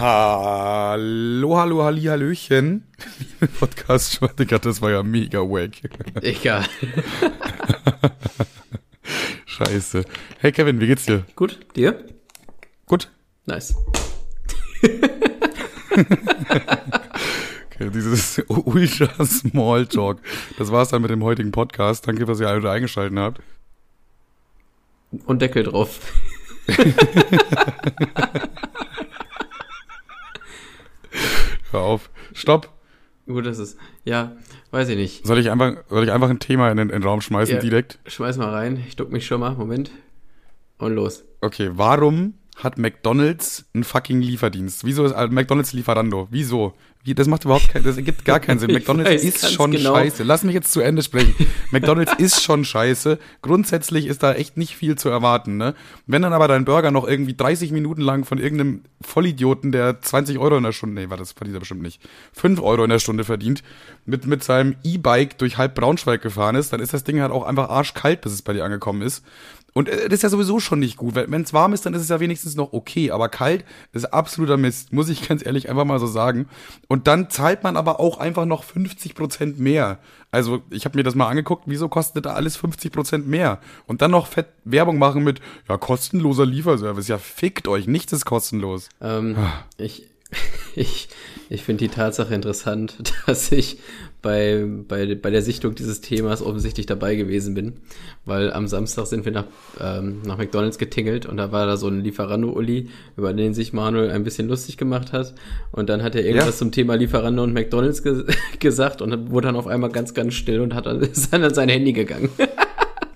Hallo, hallo, halli, hallöchen. Liebe podcast Digga, das war ja mega wack. Egal. Scheiße. Hey Kevin, wie geht's dir? Gut, dir? Gut. Nice. okay, dieses ultra Small Talk. Das war's dann mit dem heutigen Podcast. Danke, dass ihr alle wieder eingeschaltet habt. Und Deckel drauf. Hör auf. Stopp. Gut, das ist. Ja, weiß ich nicht. Soll ich einfach, soll ich einfach ein Thema in den, in den Raum schmeißen Ja. direkt? Schmeiß mal rein. Ich duck mich schon mal. Moment. Und los. Okay, warum hat McDonalds einen fucking Lieferdienst? Wieso ist äh, McDonalds Lieferando? Wieso? Wie, das macht überhaupt keinen, das ergibt gar keinen Sinn. McDonalds weiß ist schon genau. scheiße. Lass mich jetzt zu Ende sprechen. McDonalds ist schon scheiße. Grundsätzlich ist da echt nicht viel zu erwarten, ne? Wenn dann aber dein Burger noch irgendwie 30 Minuten lang von irgendeinem Vollidioten, der 20 Euro in der Stunde, nee, warte, das verdient er bestimmt nicht, 5 Euro in der Stunde verdient, mit, mit seinem E-Bike durch halb Braunschweig gefahren ist, dann ist das Ding halt auch einfach arschkalt, bis es bei dir angekommen ist. Und äh, das ist ja sowieso schon nicht gut. Wenn es warm ist, dann ist es ja wenigstens noch okay. Aber kalt ist absoluter Mist, muss ich ganz ehrlich einfach mal so sagen. Und dann zahlt man aber auch einfach noch 50 Prozent mehr. Also ich habe mir das mal angeguckt, wieso kostet da alles 50 Prozent mehr? Und dann noch fett Werbung machen mit, ja, kostenloser Lieferservice. Ja, fickt euch, nichts ist kostenlos. Ähm, ich ich, ich finde die Tatsache interessant, dass ich bei, bei, bei der Sichtung dieses Themas offensichtlich dabei gewesen bin, weil am Samstag sind wir nach, ähm, nach McDonalds getingelt und da war da so ein Lieferando-Uli, über den sich Manuel ein bisschen lustig gemacht hat und dann hat er irgendwas Ja. zum Thema Lieferando und McDonalds ge gesagt und dann wurde dann auf einmal ganz, ganz still und hat dann, ist dann an sein Handy gegangen.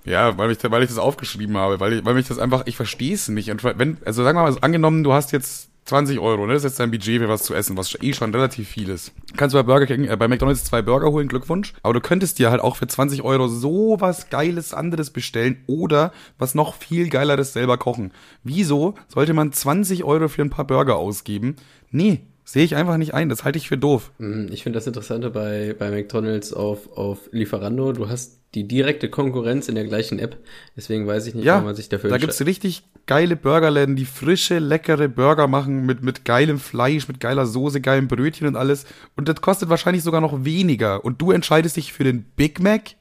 Ja, weil ich, weil ich das aufgeschrieben habe, weil, ich, weil mich das einfach, ich verstehe es nicht. Und wenn, also sagen wir mal, angenommen, du hast jetzt 20 Euro, ne? Das ist jetzt dein Budget für was zu essen, was eh schon relativ viel ist. Kannst du bei Burger King, äh, bei McDonalds zwei Burger holen, Glückwunsch. Aber du könntest dir halt auch für 20 Euro so was Geiles anderes bestellen oder was noch viel Geileres selber kochen. Wieso sollte man 20 Euro für ein paar Burger ausgeben? Nee, sehe ich einfach nicht ein. Das halte ich für doof. Mm, Ich finde das Interessante bei, bei McDonalds auf, auf Lieferando. Du hast die direkte Konkurrenz in der gleichen App. Deswegen weiß ich nicht, Ja, warum man sich dafür da entscheidet. gibt's richtig geile Burgerläden, die frische, leckere Burger machen mit, mit geilem Fleisch, mit geiler Soße, geilen Brötchen und alles. Und das kostet wahrscheinlich sogar noch weniger. Und du entscheidest dich für den Big Mac?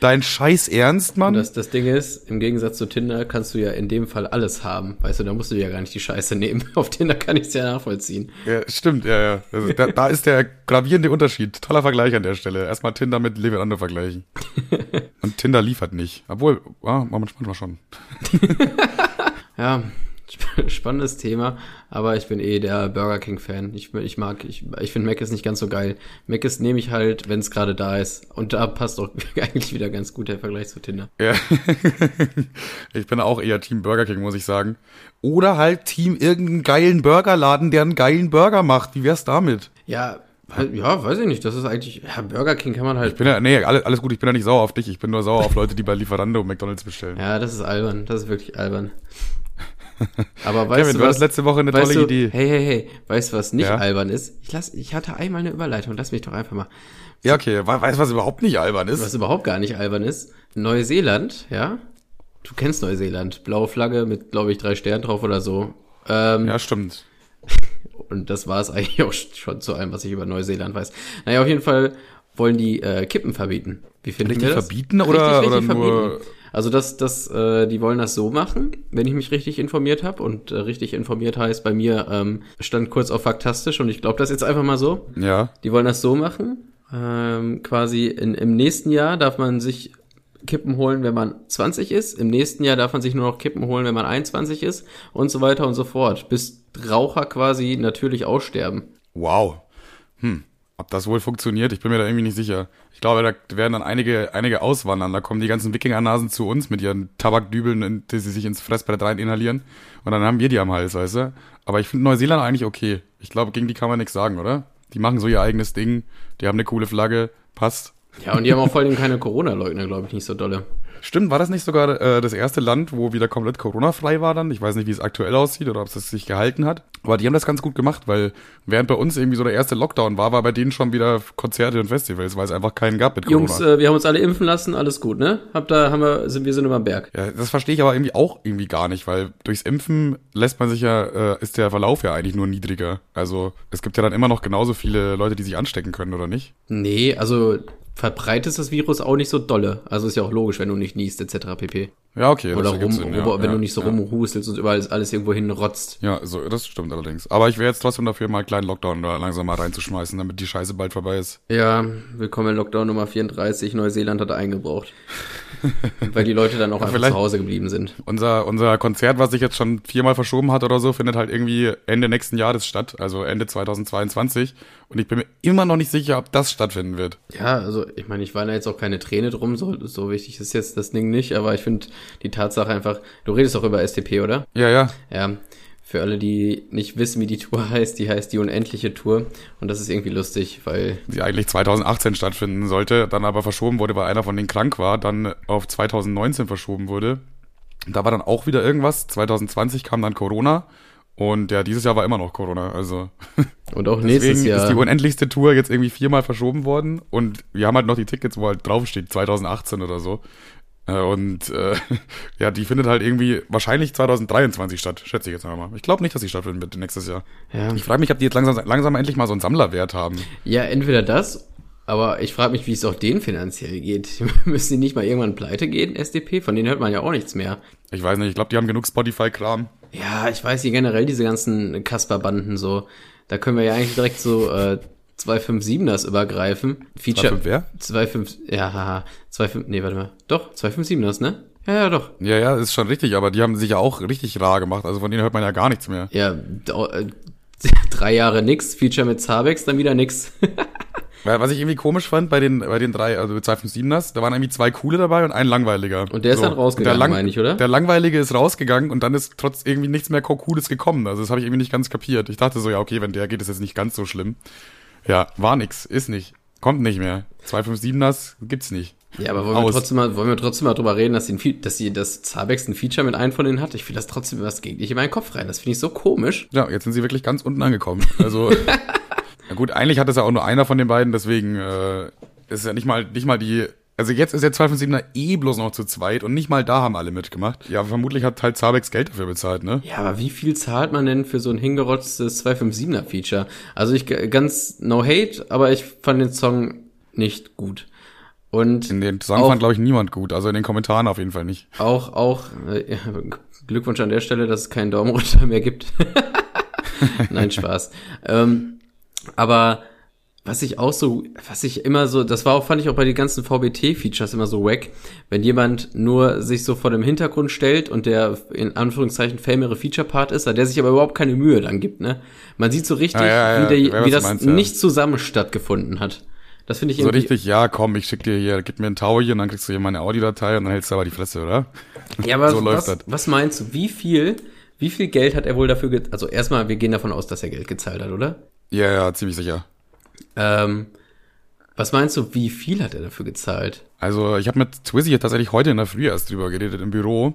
Dein Scheiß Ernst, Mann? Und das, das Ding ist, im Gegensatz zu Tinder kannst du ja in dem Fall alles haben. Weißt du, da musst du ja gar nicht die Scheiße nehmen. Auf Tinder kann ich es ja nachvollziehen. ja, stimmt, ja, ja. Also, da, da ist der gravierende Unterschied. Toller Vergleich an der Stelle. Erstmal Tinder mit Lieferando vergleichen. und Tinder liefert nicht. Obwohl, ja, manchmal schon. Ja, sp- spannendes Thema, aber ich bin eh der Burger King Fan. Ich, ich mag, ich, ich finde Mac ist nicht ganz so geil. Mac ist nehme ich halt, wenn es gerade da ist. Und da passt auch eigentlich wieder ganz gut der Vergleich zu Tinder. Ja. ich bin auch eher Team Burger King, muss ich sagen. Oder halt Team irgendeinen geilen Burgerladen, der einen geilen Burger macht. Wie wär's damit? Ja, ja, weiß ich nicht. Das ist eigentlich, ja, Burger King kann man halt. Ich bin ja, nee, alles, alles gut, ich bin ja nicht sauer auf dich. Ich bin nur sauer auf Leute, die bei Lieferando und McDonalds bestellen. Ja, das ist albern. Das ist wirklich albern. Aber weißt Kevin, du du was? hattest letzte Woche eine tolle du, Idee. Hey, hey, hey. Weißt du, was nicht Ja? albern ist? Ich lass, ich hatte einmal eine Überleitung. Lass mich doch einfach mal. Ja, okay. We- Weißt du, was überhaupt nicht albern ist? Was überhaupt gar nicht albern ist. Neuseeland, ja? Du kennst Neuseeland. Blaue Flagge mit, glaube ich, drei Sternen drauf oder so. Ähm, Ja, stimmt. Und das war es eigentlich auch schon zu allem, was ich über Neuseeland weiß. Naja, auf jeden Fall wollen die äh, Kippen verbieten. Wie finden Richtig wir das? verbieten oder- oder nur- Also das, das, äh, die wollen das so machen, wenn ich mich richtig informiert habe. Und äh, richtig informiert heißt bei mir ähm, stand kurz auf faktastisch und ich glaube das jetzt einfach mal so. Ja. Die wollen das so machen. Ähm, quasi in, im nächsten Jahr darf man sich Kippen holen, wenn man 20 ist. Im nächsten Jahr darf man sich nur noch Kippen holen, wenn man 21 ist und so weiter und so fort. Bis Raucher quasi natürlich aussterben. Wow. Hm. Ob das wohl funktioniert? Ich bin mir da irgendwie nicht sicher. Ich glaube, da werden dann einige, einige auswandern. Da kommen die ganzen Wikingernasen zu uns mit ihren Tabakdübeln, die sie sich ins Fressbrett rein inhalieren. Und dann haben wir die am Hals, weißt du? Aber ich finde Neuseeland eigentlich okay. Ich glaube, gegen die kann man nichts sagen, oder? Die machen so ihr eigenes Ding. Die haben eine coole Flagge. Passt. Ja, und die haben auch vor allem keine Corona-Leugner, glaube ich, nicht so dolle. Stimmt, war das nicht sogar äh, das erste Land, wo wieder komplett Corona-frei war dann? Ich weiß nicht, wie es aktuell aussieht oder ob es sich gehalten hat. Aber die haben das ganz gut gemacht, weil während bei uns irgendwie so der erste Lockdown war, war bei denen schon wieder Konzerte und Festivals, weil es einfach keinen gab mit Jungs, äh, wir haben uns alle impfen lassen, alles gut, ne? Hab da, haben wir, sind wir sind über den Berg. Ja, das verstehe ich aber irgendwie auch irgendwie gar nicht, weil durchs Impfen lässt man sich ja, äh, ist der Verlauf ja eigentlich nur niedriger. Also es gibt ja dann immer noch genauso viele Leute, die sich anstecken können, oder nicht? Nee, also verbreitest das Virus auch nicht so dolle. Also ist ja auch logisch, wenn du nicht niest, etc. pp. Ja, okay. Oder rum, Sinn, ja, wenn ja, du nicht so ja. rumhustelst und überall alles irgendwo hinrotzt. Ja, so, das stimmt allerdings. Aber ich wäre jetzt trotzdem dafür, mal einen kleinen Lockdown da langsam mal reinzuschmeißen, damit die Scheiße bald vorbei ist. Ja, willkommen in Lockdown Nummer 34. Neuseeland hat eingebraucht. Weil die Leute dann auch einfach zu Hause geblieben sind. Unser, unser Konzert, was sich jetzt schon viermal verschoben hat oder so, findet halt irgendwie Ende nächsten Jahres statt, also Ende 2022. Und ich bin mir immer noch nicht sicher, ob das stattfinden wird. Ja, also ich meine, ich weine jetzt auch keine Träne drum, so, so wichtig ist jetzt das Ding nicht, aber ich finde die Tatsache einfach, du redest auch über STP, oder? Ja, ja. Ja, für alle, die nicht wissen, wie die Tour heißt, die heißt die unendliche Tour und das ist irgendwie lustig, weil Die eigentlich 2018 stattfinden sollte, dann aber verschoben wurde, weil einer von denen krank war, dann auf 2019 verschoben wurde. Da war dann auch wieder irgendwas. 2020 kam dann Corona. Und ja, dieses Jahr war immer noch Corona. Also und auch nächstes deswegen Jahr ist die unendlichste Tour jetzt irgendwie viermal verschoben worden. Und wir haben halt noch die Tickets, wo halt draufsteht, 2018 oder so. Äh, Und äh, ja, die findet halt irgendwie wahrscheinlich 2023 statt, schätze ich jetzt mal. Ich glaube nicht, dass sie stattfinden wird nächstes Jahr. ja. Ich frage mich, ob die jetzt langsam, langsam endlich mal so einen Sammlerwert haben. ja, entweder das, aber ich frage mich, wie es auch denen finanziell geht. Müssen die nicht mal irgendwann pleite gehen, SDP? Von denen hört man ja auch nichts mehr. Ich weiß nicht, ich glaube, die haben genug Spotify-Kram. Ja, ich weiß hier generell diese ganzen Kasper-Banden so. Da können wir ja eigentlich direkt so äh, 257ers übergreifen. Feature. 2,5 wer? 25, ja, haha, 25, nee, warte mal. Doch, 257ers, ne? Ja, ja, doch. Ja, ja, ist schon richtig, aber die haben sich ja auch richtig rar gemacht. Also von denen hört man ja gar nichts mehr. Ja, äh, drei Jahre nix, Feature mit Zabex, dann wieder nix. Weil, was ich irgendwie komisch fand bei den, bei den drei, also 257ers, da waren irgendwie zwei coole dabei und ein langweiliger. Und der ist dann rausgegangen, der meine ich, oder? Der langweilige ist rausgegangen und dann ist trotz irgendwie nichts mehr Cooles gekommen. Also das habe ich irgendwie nicht ganz kapiert. Ich dachte so, ja, okay, wenn der geht, ist jetzt nicht ganz so schlimm. Ja, war nix, ist nicht. Kommt nicht mehr. 257ers gibt's nicht. Ja, aber wollen wir Aus. trotzdem mal, wollen wir trotzdem mal drüber reden, dass, die, dass sie das Zabex ein Feature mit einem von denen hat? Ich finde das trotzdem, was geht nicht in meinen Kopf rein. Das finde ich so komisch. Ja, jetzt sind sie wirklich ganz unten angekommen. Also, na gut, eigentlich hat es ja auch nur einer von den beiden, deswegen äh, ist ja nicht mal, nicht mal die. Also jetzt ist der 257er eh bloß noch zu zweit und nicht mal da haben alle mitgemacht. Ja, vermutlich hat halt Zabex Geld dafür bezahlt, ne? Ja, aber wie viel zahlt man denn für so ein hingerotztes 257er Feature? Also ich ganz no hate, aber ich fand den Song nicht gut. Und In den Song Auch- fand, glaube ich, niemand gut. Also in den Kommentaren auf jeden Fall nicht. auch, auch, äh, ja, Glückwunsch an der Stelle, dass es keinen Daumen runter mehr gibt. Nein, Spaß. ähm, aber was ich auch so, was ich immer so, das war auch, fand ich auch bei den ganzen VBT-Features immer so wack, wenn jemand nur sich so vor dem Hintergrund stellt und der in Anführungszeichen famere Feature-Part ist, der sich aber überhaupt keine Mühe dann gibt, ne? Man sieht so richtig, Ja, ja, ja, wie, der, wie das meinst, ja. nicht zusammen stattgefunden hat. Das finde ich So irgendwie, richtig, ja, komm, ich schick dir hier, gib mir ein Tau hier und dann kriegst du hier meine Audiodatei und dann hältst du aber die Fresse, oder? Ja, aber So läuft was, das. was meinst du, wie viel, wie viel Geld hat er wohl dafür Also erstmal, wir gehen davon aus, dass er Geld gezahlt hat, oder? Ja, ja, ziemlich sicher. Ähm, was meinst du, wie viel hat er dafür gezahlt? Also ich habe mit Twizzy tatsächlich heute in der Früh erst drüber geredet im Büro.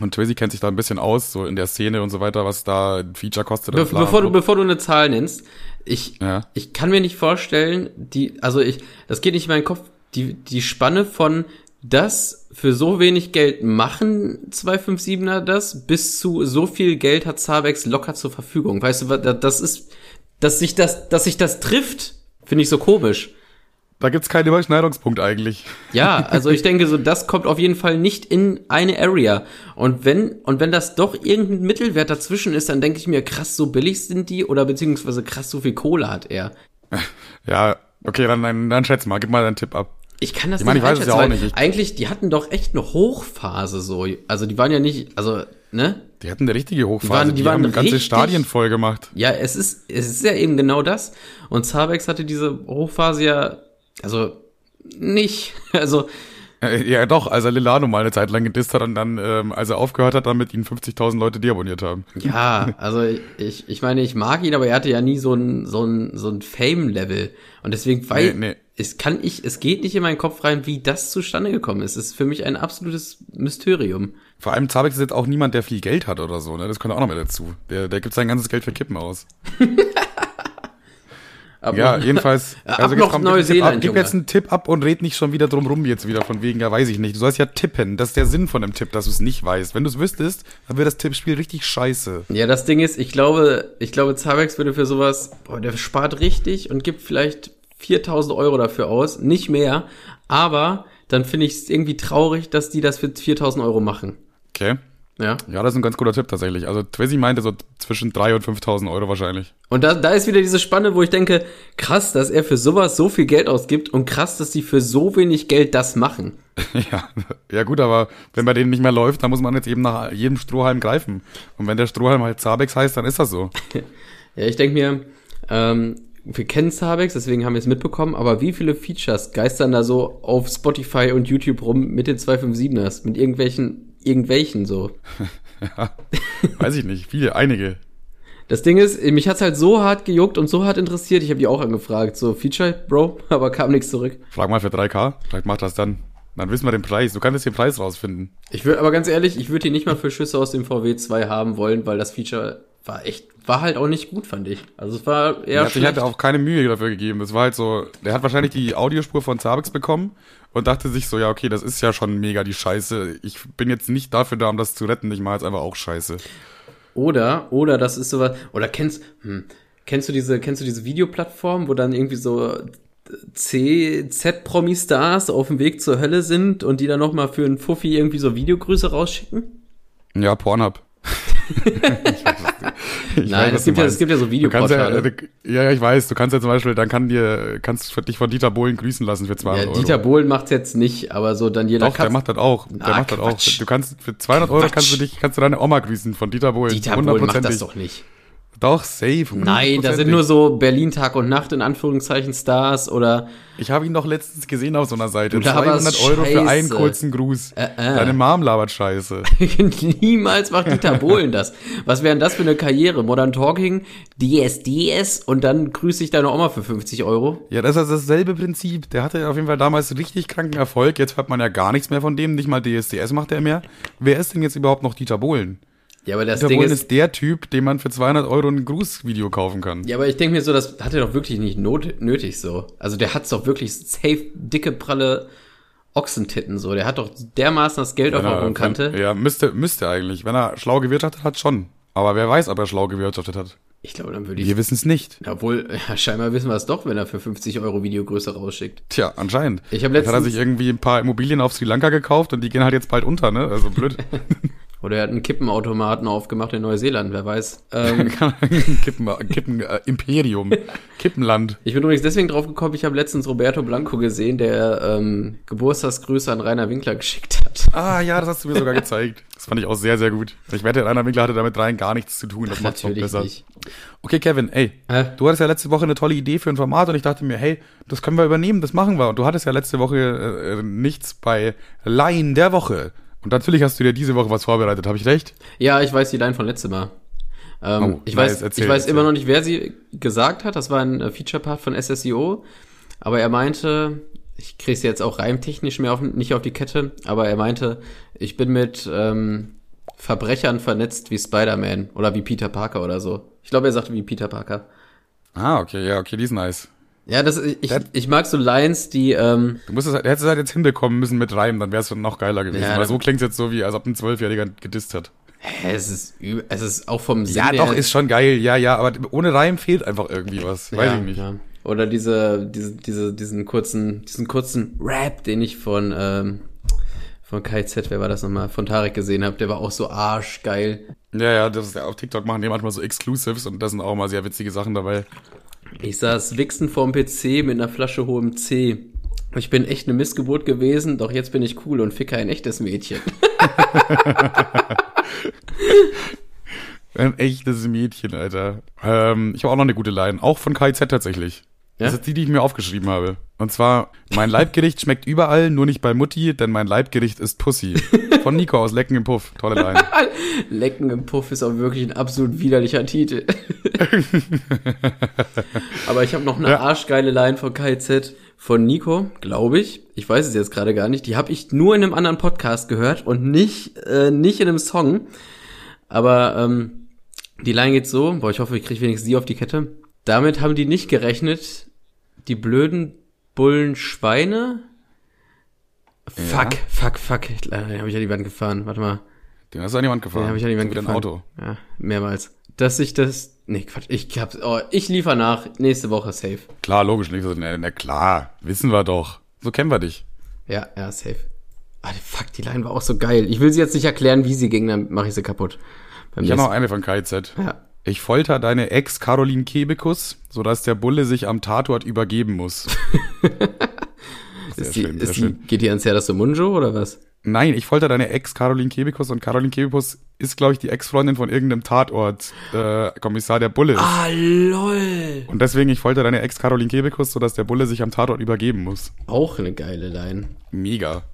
Und Twizzy kennt sich da ein bisschen aus, so in der Szene und so weiter, was da ein Feature kostet. Be bevor, du, bevor du eine Zahl nennst, ich, Ja. ich kann mir nicht vorstellen, die, also ich, das geht nicht in meinen Kopf, die, die Spanne von das für so wenig Geld machen 257er das, bis zu so viel Geld hat Zabex locker zur Verfügung. Weißt du, das ist, dass sich das, dass sich das trifft, finde ich so komisch. Da gibt's keinen Überschneidungspunkt eigentlich. Ja, also ich denke so, das kommt auf jeden Fall nicht in eine Area. Und wenn, und wenn das doch irgendein Mittelwert dazwischen ist, dann denke ich mir, krass, so billig sind die oder beziehungsweise krass, so viel Kohle hat er. Ja, okay, dann, dann, dann schätz mal, gib mal deinen Tipp ab. Ich kann das Ich meine, ich weiß es ja auch nicht. Ich- Eigentlich, die hatten doch echt eine Hochphase so. Also die waren ja nicht, also, ne? Die hatten eine richtige Hochphase. waren- die die, haben ganze richtig- Stadien voll gemacht. Ja, es ist, es ist ja eben genau das. Und Zabex hatte diese Hochphase ja, also nicht. Also, Äh, Ja, doch, als er Lilano mal eine Zeit lang gedisst hat und dann, ähm, als er aufgehört hat, damit ihn 50.000 Leute deabonniert haben. Ja, also ich, ich meine, ich mag ihn, aber er hatte ja nie so ein, so ein, so ein Fame-Level. Und deswegen, weil, Nee, nee. es kann ich, es geht nicht in meinen Kopf rein, wie das zustande gekommen ist. Es ist für mich ein absolutes Mysterium. Vor allem Zabex ist jetzt auch niemand, der viel Geld hat oder so, ne? Das kommt auch noch mal dazu. Der, der gibt sein ganzes Geld für Kippen aus. Ab Ja, noch- jedenfalls. Ab also noch komm, gib, Neuseeland, ab, gib jetzt einen Tipp ab und red nicht schon wieder drum rum jetzt wieder von wegen, ja, weiß ich nicht. Du sollst ja tippen. Das ist der Sinn von dem Tipp, dass du es nicht weißt. Wenn du es wüsstest, dann wäre das Tippspiel richtig scheiße. Ja, das Ding ist, ich glaube, ich glaube, Zabex würde für sowas, boah, der spart richtig und gibt vielleicht 4000 Euro dafür aus, nicht mehr, aber dann finde ich es irgendwie traurig, dass die das für 4000 Euro machen. Okay. Ja. Ja, das ist ein ganz guter Tipp tatsächlich. Also Twizzy meinte so zwischen 3.000 und 5.000 Euro wahrscheinlich. Und da, da ist wieder diese Spanne, wo ich denke, krass, dass er für sowas so viel Geld ausgibt und krass, dass die für so wenig Geld das machen. ja, ja gut, aber wenn bei denen nicht mehr läuft, dann muss man jetzt eben nach jedem Strohhalm greifen. Und wenn der Strohhalm halt Zabex heißt, dann ist das so. Ja, ich denke mir, ähm, wir kennen Zabex, deswegen haben wir es mitbekommen, aber wie viele Features geistern da so auf Spotify und YouTube rum mit den 257ers, mit irgendwelchen, irgendwelchen so. Ja, weiß ich nicht. Viele, einige. Das Ding ist, mich hat's halt so hart gejuckt und so hart interessiert, ich habe die auch angefragt, so Feature, Bro, aber kam nichts zurück. Frag mal für 3K, vielleicht macht das dann. Dann wissen wir den Preis. Du kannst jetzt den Preis rausfinden. Ich würde, aber ganz ehrlich, ich würde die nicht mal für Schüsse aus dem VW 2 haben wollen, weil das Feature war echt, war halt auch nicht gut, fand ich. Also es war eher Er hat sich halt auch keine Mühe dafür gegeben. Das war halt so, der hat wahrscheinlich die Audiospur von Zabex bekommen und dachte sich so, ja, okay, das ist ja schon mega die Scheiße. Ich bin jetzt nicht dafür da, um das zu retten. Ich mache jetzt einfach auch Scheiße. Oder, oder das ist sowas, oder kennst, hm, kennst du diese, kennst du diese Videoplattform, wo dann irgendwie so C, Z-Promi-Stars auf dem Weg zur Hölle sind und die dann nochmal für einen Fuffi irgendwie so Videogrüße rausschicken? Ja, Pornhub. Ich Nein, was es gibt ja, es gibt ja so Videoportale. äh, ja, ja, ich weiß. Du kannst ja zum Beispiel, dann kann dir, kannst du dich von Dieter Bohlen grüßen lassen für 200 Ja, Euro. Dieter Bohlen macht's jetzt nicht, aber so dann jeder Doch, der macht das auch. Der Ah, macht das auch. Du kannst für 200 Euro Quatsch. kannst du dich, kannst du deine Oma grüßen von Dieter Bohlen. Dieter Bohlen macht das doch nicht. Doch, safe. Nein, da sind nur so Berlin Tag und Nacht in Anführungszeichen Stars oder Ich habe ihn doch letztens gesehen auf so einer Seite. Du laberst 200 Euro für einen Scheiße. kurzen Gruß. Äh, äh. Deine Mom labert Scheiße. niemals macht Dieter Bohlen das. Was wäre denn das für eine Karriere? Modern Talking, DSDS und dann grüße ich deine Oma für 50 Euro? Ja, das ist dasselbe Prinzip. Der hatte auf jeden Fall damals richtig kranken Erfolg. Jetzt hört man ja gar nichts mehr von dem. Nicht mal DSDS macht er mehr. Wer ist denn jetzt überhaupt noch Dieter Bohlen? Ja, aber das Dieter Ding Bohlen ist, ist der Typ, dem man für 200 Euro ein Grußvideo kaufen kann. ja, aber ich denke mir so, das hat er doch wirklich nicht not nötig so. Also der hat's doch wirklich safe, dicke, pralle Ochsentitten so. Der hat doch dermaßen das Geld auf Wenn der er- Hohenkante. wenn- Ja, müsste, müsste eigentlich. Wenn er schlau gewirtschaftet hat, schon. Aber wer weiß, ob er schlau gewirtschaftet hat. Ich glaube, dann würde ich Wir wissen es nicht. Obwohl, ja, scheinbar wissen wir es doch, wenn er für 50 Euro Videogröße rausschickt. Tja, anscheinend. Ich hab Vielleicht hat er letztens- sich irgendwie ein paar Immobilien auf Sri Lanka gekauft und die gehen halt jetzt bald unter, ne? Also blöd. Oder er hat einen Kippenautomaten aufgemacht in Neuseeland, wer weiß. Ähm, Kippen, Kippen äh, Imperium. Kippenland. ich bin übrigens deswegen drauf gekommen, ich habe letztens Roberto Blanco gesehen, der ähm, Geburtstagsgrüße an Rainer Winkler geschickt hat. Ah ja, das hast du mir sogar gezeigt. Das fand ich auch sehr, sehr gut. Ich wette, Rainer Winkler hatte damit rein gar nichts zu tun. Das macht's noch besser. nicht. Okay, Kevin, ey, Hä? du hattest ja letzte Woche eine tolle Idee für ein Format und ich dachte mir, hey, das können wir übernehmen, das machen wir. Und du hattest ja letzte Woche äh, nichts bei Line der Woche. Und natürlich hast du dir diese Woche was vorbereitet, habe ich recht? Ja, ich weiß die Line von letztem Mal. Ähm, Oh, ich nice, weiß, erzähl, ich weiß erzähl. immer noch nicht, wer sie gesagt hat. Das war ein äh, Feature-Part von SSIO. Aber er meinte, ich krieg's jetzt auch reimtechnisch mehr auf, nicht auf die Kette, aber er meinte, ich bin mit ähm, Verbrechern vernetzt wie Spider-Man oder wie Peter Parker oder so. Ich glaube, er sagte wie Peter Parker. Ah, okay, ja, okay, die ist nice. Ja, das ich, Der- ich mag so Lines, die ähm, Du musst es, hättest es halt jetzt hinbekommen müssen mit Reim, dann wäre es noch geiler gewesen. Ja, Weil so klingt's jetzt so, wie als ob ein Zwölfjähriger gedisst hat. hä, es ist es ist auch vom Sinn Ja, doch, ist schon geil, ja, ja, aber ohne Reim fehlt einfach irgendwie was. Weiß ja, ich nicht. Ja. Oder diese, diese, diese, diesen kurzen, diesen kurzen Rap, den ich von, ähm, von KZ, wer war das nochmal, von Tarek gesehen habe, der war auch so arschgeil. Ja, ja, das ist ja auf TikTok machen die manchmal so Exclusives und da sind auch mal sehr witzige Sachen dabei. Ich saß wichsen vorm PC mit einer Flasche hohem C. Ich bin echt eine Missgeburt gewesen, doch jetzt bin ich cool und ficke ein echtes Mädchen. Ein echtes Mädchen, Alter. Ähm, ich habe auch noch eine gute Line, auch von KIZ tatsächlich. Ja? Das ist die, die ich mir aufgeschrieben habe. Und zwar, mein Leibgericht schmeckt überall, nur nicht bei Mutti, denn mein Leibgericht ist Pussy. Von Nico aus Lecken im Puff. Tolle Line. Lecken im Puff ist auch wirklich ein absolut widerlicher Titel. Aber ich habe noch eine Ja. arschgeile Line von KZ von Nico, glaube ich. Ich weiß es jetzt gerade gar nicht. Die habe ich nur in einem anderen Podcast gehört und nicht, äh, nicht in einem Song. Aber ähm, die Line geht so, boah, ich hoffe, ich kriege wenigstens die auf die Kette. Damit haben die nicht gerechnet, die blöden Bullen Schweine. Fuck, fuck, fuck. Den habe ich an die Wand gefahren. Warte mal. Den hast du an die Wand gefahren. Den habe ich an die Wand gefahren. Auto. Ja, mehrmals. Dass ich das. Nee, Quatsch. Ich hab's. Oh, ich liefer nach. Nächste Woche safe. Klar, logisch. Na, na klar, wissen wir doch. So kennen wir dich. Ja, ja, safe. Ah, fuck, die Line war auch so geil. Ich will sie jetzt nicht erklären, wie sie ging, dann mache ich sie kaputt. Beim Ich habe noch eine von KZ. ja. Ich folter deine Ex Caroline Kebekus, sodass der Bulle sich am Tatort übergeben muss. Ist die, schön, ist die, geht die ans Herr das Munjo oder was? Nein, ich folter deine Ex Caroline Kebekus und Caroline Kebekus ist, glaube ich, die Ex-Freundin von irgendeinem Tatort, äh, Kommissar der Bulle ist. Ah, lol. Und deswegen, ich folter deine Ex Caroline Kebekus, sodass der Bulle sich am Tatort übergeben muss. Auch eine geile Line. Mega.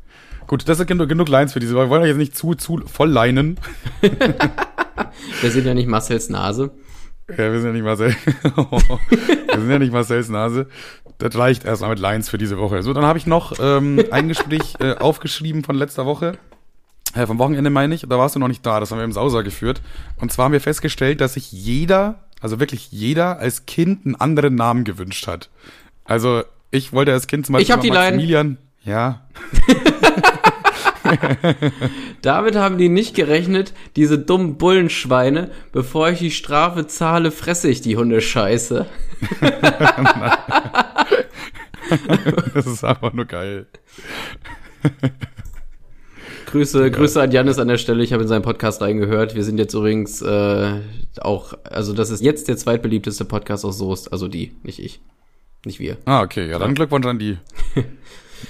Gut, das sind genug, genug Lines für diese. Wir wollen euch jetzt nicht zu, zu voll leinen. Wir sind ja nicht Marcells Nase. Ja, wir sind ja nicht Marcel. wir sind ja nicht Marcells Nase. Das reicht erstmal mit Lines für diese Woche. So, dann habe ich noch ähm, ein Gespräch äh, aufgeschrieben von letzter Woche. Äh, vom Wochenende meine ich. Da warst du noch nicht da. Das haben wir im Sauser geführt. Und zwar haben wir festgestellt, dass sich jeder, also wirklich jeder, als Kind einen anderen Namen gewünscht hat. Also ich wollte als Kind zum Beispiel Ich hab die. Maximilian. Ja, Damit haben die nicht gerechnet, diese dummen Bullenschweine. Bevor ich die Strafe zahle, fresse ich die Hundescheiße. das ist einfach nur geil. Grüße, Grüße an Janis an der Stelle. Ich habe in seinen Podcast reingehört. Wir sind jetzt übrigens äh, auch, also das ist jetzt der zweitbeliebteste Podcast aus Soest. Also die, nicht ich. Nicht wir. Ah, okay. Ja, dann Glückwunsch an die.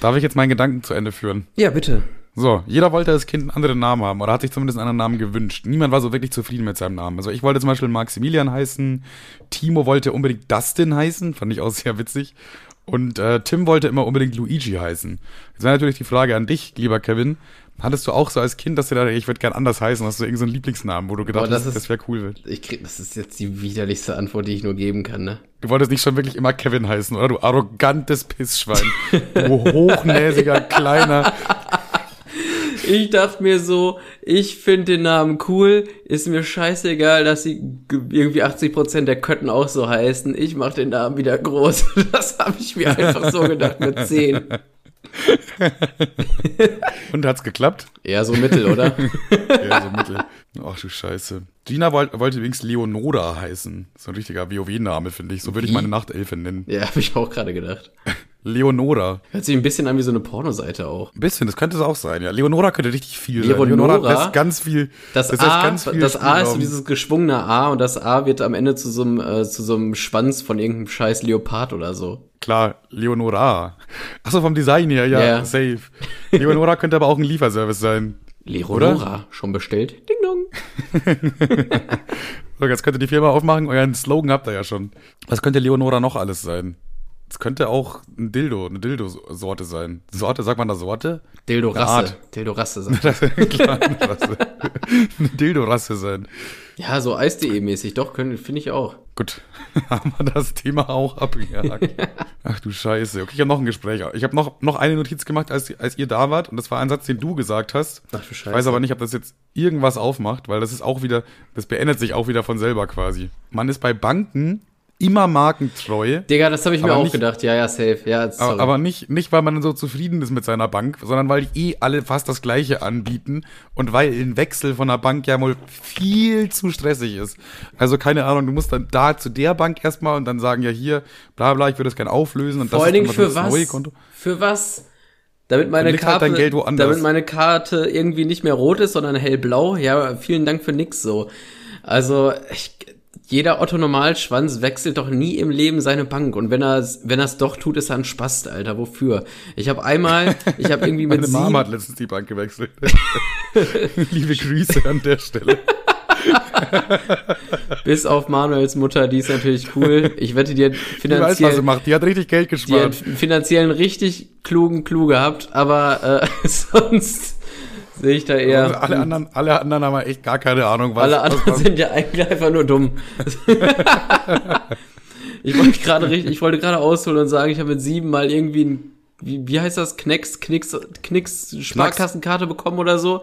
Darf ich jetzt meinen Gedanken zu Ende führen? Ja, bitte. So, jeder wollte als Kind einen anderen Namen haben oder hat sich zumindest einen anderen Namen gewünscht. Niemand war so wirklich zufrieden mit seinem Namen. Also ich wollte zum Beispiel Maximilian heißen, Timo wollte unbedingt Dustin heißen, fand ich auch sehr witzig. Und äh, Tim wollte immer unbedingt Luigi heißen. Jetzt wäre natürlich die Frage an dich, lieber Kevin. Hattest du auch so als Kind, dass du da, ich würde gern anders heißen, hast du irgendeinen so einen Lieblingsnamen, wo du gedacht Boah, das hast, ist- das wäre cool. Ich krieg, das ist jetzt die widerlichste Antwort, die ich nur geben kann, ne? Du wolltest nicht schon wirklich immer Kevin heißen, oder? Du arrogantes Pissschwein. du hochnäsiger, kleiner. Ich dachte mir so, ich finde den Namen cool, ist mir scheißegal, dass sie irgendwie 80% der Kötten auch so heißen. Ich mach den Namen wieder groß. Das habe ich mir einfach so gedacht mit 10. Und hat's geklappt? Eher so mittel, oder? Ja, so mittel. Ach du Scheiße. Gina wollte, wollte übrigens Leonora heißen. So ein richtiger WoW-Name, finde ich. So würde ich meine Nachtelfe nennen. Ja, habe ich auch gerade gedacht. Leonora. Hört sich ein bisschen an wie so eine Pornoseite auch. Ein bisschen, das könnte es auch sein, ja. Leonora könnte richtig viel Leonora? sein. Leonora lässt ganz viel. Das, lässt A, ganz viel das A ist so dieses geschwungene A und das A wird am Ende zu so einem, äh, zu so einem Schwanz von irgendeinem scheiß Leopard oder so. Klar, Leonora. Achso, vom Design her, ja, Ja. safe. Leonora könnte aber auch ein Lieferservice sein. Leonora, schon bestellt? Ding dong. So, jetzt könnt ihr die Firma aufmachen, euren Slogan habt ihr ja schon. Was könnte Leonora noch alles sein? Es könnte auch ein Dildo, eine Dildo-Sorte sein. Sorte, sagt man da Sorte? Dildo Eine Rasse. Art. Dildo Rasse. sagt- Das ist klar, eine Rasse. Eine Dildo-Rasse sein. Ja, so Eis.de-mäßig, doch, finde ich auch. Gut, haben wir das Thema auch abgehakt. Ach du Scheiße. Okay, ich habe noch ein Gespräch. Ich habe noch, noch eine Notiz gemacht, als, als ihr da wart. Und das war ein Satz, den du gesagt hast. Ach du Scheiße. Ich weiß aber nicht, ob das jetzt irgendwas aufmacht, weil das ist auch wieder, das beendet sich auch wieder von selber quasi. Man ist bei Banken immer markentreu. Digga, das habe ich mir auch nicht- gedacht. Ja, ja, safe. Ja, sorry. Aber, nicht, nicht, weil man so zufrieden ist mit seiner Bank, sondern weil die eh alle fast das Gleiche anbieten und weil ein Wechsel von der Bank ja wohl viel zu stressig ist. Also keine Ahnung, du musst dann da zu der Bank erstmal und dann sagen, ja hier, bla bla, ich würde das gerne auflösen und Vor das allen Dingen für was? neue Konto. Für was? Damit meine halt Karte, woanders. damit meine Karte irgendwie nicht mehr rot ist, sondern hellblau. Ja, vielen Dank für nix so. Also, ich, jeder Otto Normalschwanz wechselt doch nie im Leben seine Bank. Und wenn er wenn er es doch tut, ist er ein Spast, Alter. Wofür? Ich habe einmal, ich habe irgendwie mit Meine sieben, Mama hat letztens die Bank gewechselt. Liebe Grüße an der Stelle. Bis auf Manuels Mutter, die ist natürlich cool. Ich wette, die hat Die weiß, was sie macht. Die hat richtig Geld die hat gespart. finanziellen richtig klugen Clou gehabt, aber äh, sonst sehe ich da eher. Also alle, anderen, alle anderen haben ja echt gar keine Ahnung, was. Alle was anderen sind ja eigentlich einfach nur dumm. ich wollte gerade richtig, ich wollte gerade ausholen und sagen, ich habe mit sieben mal irgendwie ein, wie, wie heißt das, Knicks, Knicks, Knicks Sparkassenkarte bekommen oder so.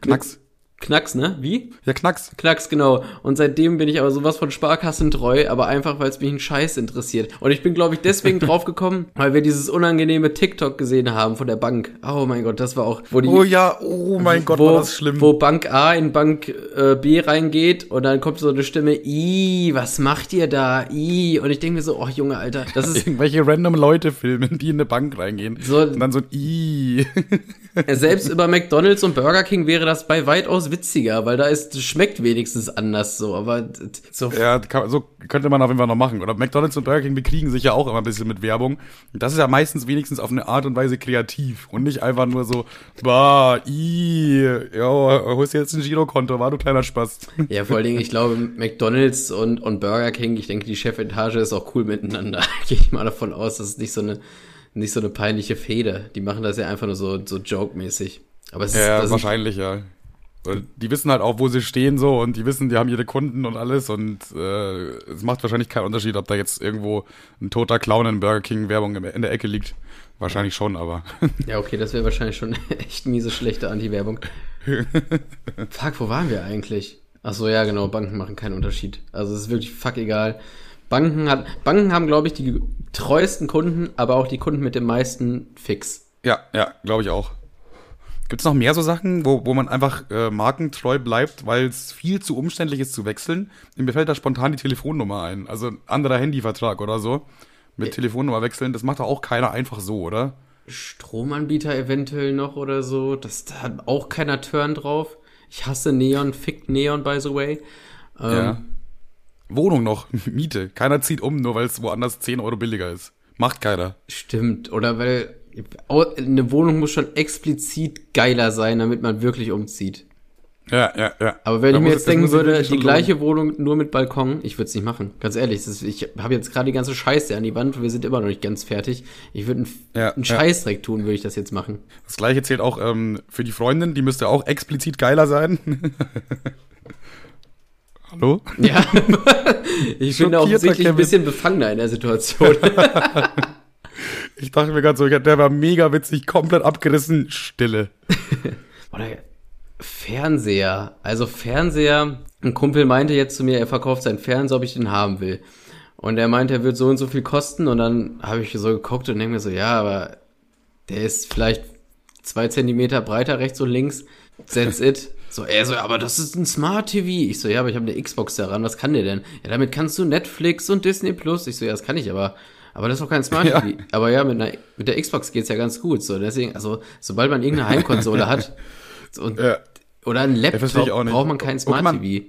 Knacks. Knacks, ne? Wie? Ja, Knacks. Knacks, genau. Und seitdem bin ich aber sowas von Sparkassen treu, aber einfach, weil es mich ein Scheiß interessiert. Und ich bin, glaube ich, deswegen draufgekommen, weil wir dieses unangenehme TikTok gesehen haben von der Bank. Oh mein Gott, das war auch, wo die, Oh ja, oh mein Gott, wo, war das schlimm. wo Bank A in Bank äh, B reingeht und dann kommt so eine Stimme, i, was macht ihr da? I. Und ich denke mir so, oh Junge, Alter, das ist Irgendwelche random Leute filmen, die in eine Bank reingehen. So- und dann so ein I. selbst über McDonalds und Burger King wäre das bei weitaus witziger, weil da ist schmeckt wenigstens anders so, aber so Ja, kann, so könnte man auf jeden Fall noch machen. Oder McDonalds und Burger King bekriegen sich ja auch immer ein bisschen mit Werbung. Und das ist ja meistens wenigstens auf eine Art und Weise kreativ und nicht einfach nur so, bah, i, ja, holst jetzt ein Girokonto, war du kleiner Spaß. Ja, vor allen Dingen, ich glaube, McDonalds und, und Burger King, ich denke, die Chefetage ist auch cool miteinander. Gehe ich mal davon aus, das ist nicht so eine, nicht so eine peinliche Fehde. Die machen das ja einfach nur so, so joke-mäßig. Aber es ist, Ja, das ist wahrscheinlich, ja. Die wissen halt auch, wo sie stehen so und die wissen, die haben ihre Kunden und alles und äh, es macht wahrscheinlich keinen Unterschied, ob da jetzt irgendwo ein toter Clown in Burger King Werbung in der Ecke liegt. Wahrscheinlich schon, aber ja, okay, das wäre wahrscheinlich schon echt miese, schlechte Anti-Werbung. fuck, wo waren wir eigentlich? Ach so, ja, genau, Banken machen keinen Unterschied. Also es ist wirklich fuck egal. Banken hat, Banken haben, glaube ich, die treuesten Kunden, aber auch die Kunden mit dem meisten Fix. ja, ja, glaube ich auch. Gibt es noch mehr so Sachen, wo, wo man einfach äh, markentreu bleibt, weil es viel zu umständlich ist zu wechseln? Mir fällt da spontan die Telefonnummer ein. Also ein anderer Handyvertrag oder so. Mit Telefonnummer wechseln, das macht doch auch keiner einfach so, oder? Stromanbieter eventuell noch oder so. Das da hat auch keiner Turn drauf. Ich hasse Neon, fickt Neon, by the way. Ähm, Ja. Wohnung noch, Miete. Keiner zieht um, nur weil es woanders 10 Euro billiger ist. Macht keiner. Stimmt. Oder weil eine Wohnung muss schon explizit geiler sein, damit man wirklich umzieht. Ja, ja, ja. Aber wenn Da ich mir jetzt denken würde, die gleiche Wohnung nur mit Balkon, ich würde es nicht machen. Ganz ehrlich, ist, ich habe jetzt gerade die ganze Scheiße an die Wand, wir sind immer noch nicht ganz fertig. Ich würde einen, Ja, einen ja. Scheißdreck tun, würde ich das jetzt machen. Das gleiche zählt auch ähm, für die Freundin, die müsste auch explizit geiler sein. Hallo? Ja, ich bin da Schockierter offensichtlich ein bisschen befangener in der Situation. Ich dachte mir gerade so, der war mega witzig, komplett abgerissen, Stille. Oder Fernseher. Also Fernseher, ein Kumpel meinte jetzt zu mir, er verkauft seinen Fernseher, ob ich den haben will. Und er meinte, er wird so und so viel kosten. Und dann habe ich so geguckt und denke mir so, ja, aber der ist vielleicht zwei Zentimeter breiter rechts und links. That's it. So, er so, aber das ist ein Smart TV. Ich so, ja, aber ich habe eine Xbox daran. Was kann der denn? Ja, damit kannst du Netflix und Disney Plus. Ich so, ja, das kann ich, aber aber das ist doch kein Smart Ja. TV. Aber ja, mit, einer, mit der Xbox geht's ja ganz gut. So, deswegen, also sobald man irgendeine Heimkonsole hat und, Ja. oder ein Laptop, nicht. braucht man kein Smart mal, TV.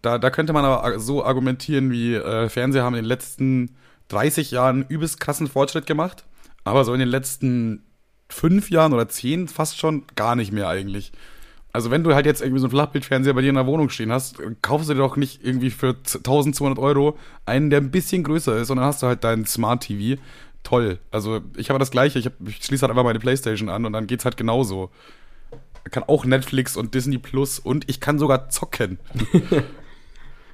Da, da könnte man aber so argumentieren, wie äh, Fernseher haben in den letzten 30 Jahren übelst krassen Fortschritt gemacht, aber so in den letzten fünf Jahren oder zehn fast schon gar nicht mehr eigentlich. Also wenn du halt jetzt irgendwie so einen Flachbildfernseher bei dir in der Wohnung stehen hast, kaufst du dir doch nicht irgendwie für 1200 Euro einen, der ein bisschen größer ist und dann hast du halt deinen Smart TV. Toll. Also ich habe das gleiche, ich, hab, ich schließe halt einfach meine Playstation an und dann geht's halt genauso. Ich kann auch Netflix und Disney Plus und ich kann sogar zocken.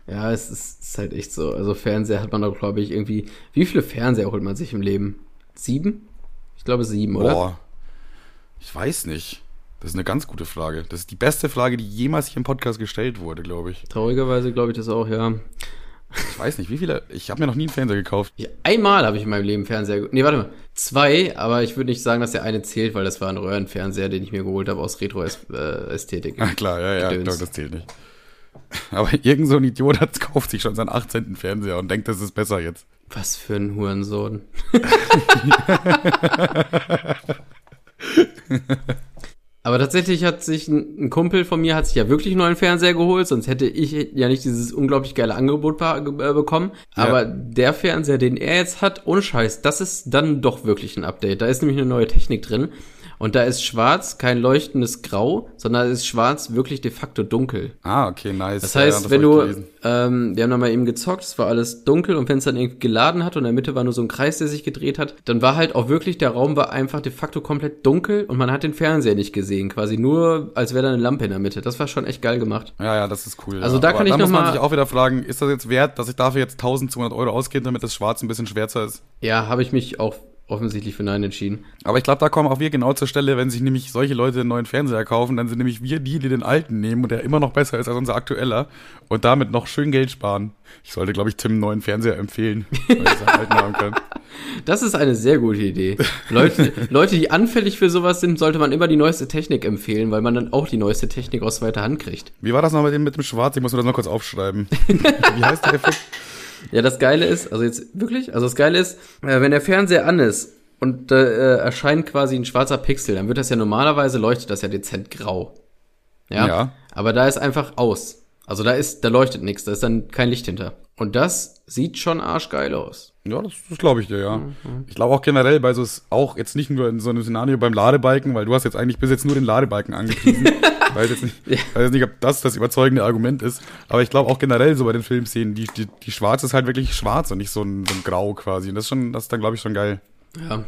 Ja, es ist, ist halt echt so. Also Fernseher hat man doch, glaube ich, irgendwie. Wie viele Fernseher holt man sich im Leben? Sieben? Ich glaube sieben, oder? Boah. Ich weiß nicht. Das ist eine ganz gute Frage. Das ist die beste Frage, die jemals hier im Podcast gestellt wurde, glaube ich. Traurigerweise glaube ich das auch, ja. Ich weiß nicht, wie viele. Ich habe mir noch nie einen Fernseher gekauft. ja. Einmal habe ich in meinem Leben Fernseher. Nee, warte mal. Zwei, aber ich würde nicht sagen, dass der eine zählt, weil das war ein Röhrenfernseher, den ich mir geholt habe aus Retro-Ästhetik. Ah, klar, ja, ja, Gedöns. doch, das zählt nicht. Aber irgend so ein Idiot hat, kauft sich schon seinen 18. Fernseher und denkt, das ist besser jetzt. Was für ein Hurensohn. Aber tatsächlich hat sich ein, ein Kumpel von mir hat sich ja wirklich einen neuen Fernseher geholt, sonst hätte ich ja nicht dieses unglaublich geile Angebot äh, bekommen. Ja. Aber der Fernseher, den er jetzt hat, ohne Scheiß, das ist dann doch wirklich ein Update. Da ist nämlich eine neue Technik drin. Und da ist schwarz kein leuchtendes Grau, sondern ist schwarz wirklich de facto dunkel. Ah, okay, nice. Das heißt, ja, wenn du, ähm, wir haben dann mal eben gezockt, es war alles dunkel und wenn es dann irgendwie geladen hat und in der Mitte war nur so ein Kreis, der sich gedreht hat, dann war halt auch wirklich, der Raum war einfach de facto komplett dunkel und man hat den Fernseher nicht gesehen, quasi nur, als wäre da eine Lampe in der Mitte. Das war schon echt geil gemacht. Ja, ja, das ist cool. Also ja. da kann Aber ich da noch muss man mal- sich auch wieder fragen, ist das jetzt wert, dass ich dafür jetzt 1200 Euro ausgebe, damit das Schwarz ein bisschen schwärzer ist? Ja, habe ich mich auch offensichtlich für Nein entschieden. Aber ich glaube, da kommen auch wir genau zur Stelle, wenn sich nämlich solche Leute einen neuen Fernseher kaufen, dann sind nämlich wir die, die den alten nehmen und der immer noch besser ist als unser aktueller und damit noch schön Geld sparen. Ich sollte, glaube ich, Tim einen neuen Fernseher empfehlen, weil ich seinen alten haben kann. Das ist eine sehr gute Idee. Leute, Leute, die anfällig für sowas sind, sollte man immer die neueste Technik empfehlen, weil man dann auch die neueste Technik aus zweiter Hand kriegt. Wie war das noch mit dem, mit dem Schwarz? Ich muss mir das noch kurz aufschreiben. Wie heißt der Effekt? Ja, das Geile ist, also jetzt wirklich, also das Geile ist, äh, wenn der Fernseher an ist und äh, erscheint quasi ein schwarzer Pixel, dann wird das ja normalerweise leuchtet das ja dezent grau. Ja. Ja. Aber da ist einfach aus. Also da ist, da leuchtet nichts, da ist dann kein Licht hinter. Und das sieht schon arschgeil aus. Ja, das, das glaube ich dir, ja. Ich glaube auch generell bei so, auch jetzt nicht nur in so einem Szenario beim Ladebalken, weil du hast jetzt eigentlich bis jetzt nur den Ladebalken angepriesen. weiß jetzt nicht, weiß jetzt nicht, ob das das überzeugende Argument ist. Aber ich glaube auch generell so bei den Filmszenen, die, die, die Schwarz ist halt wirklich schwarz und nicht so ein, so ein Grau quasi. Und das ist schon, das ist dann glaube ich schon geil. Ja.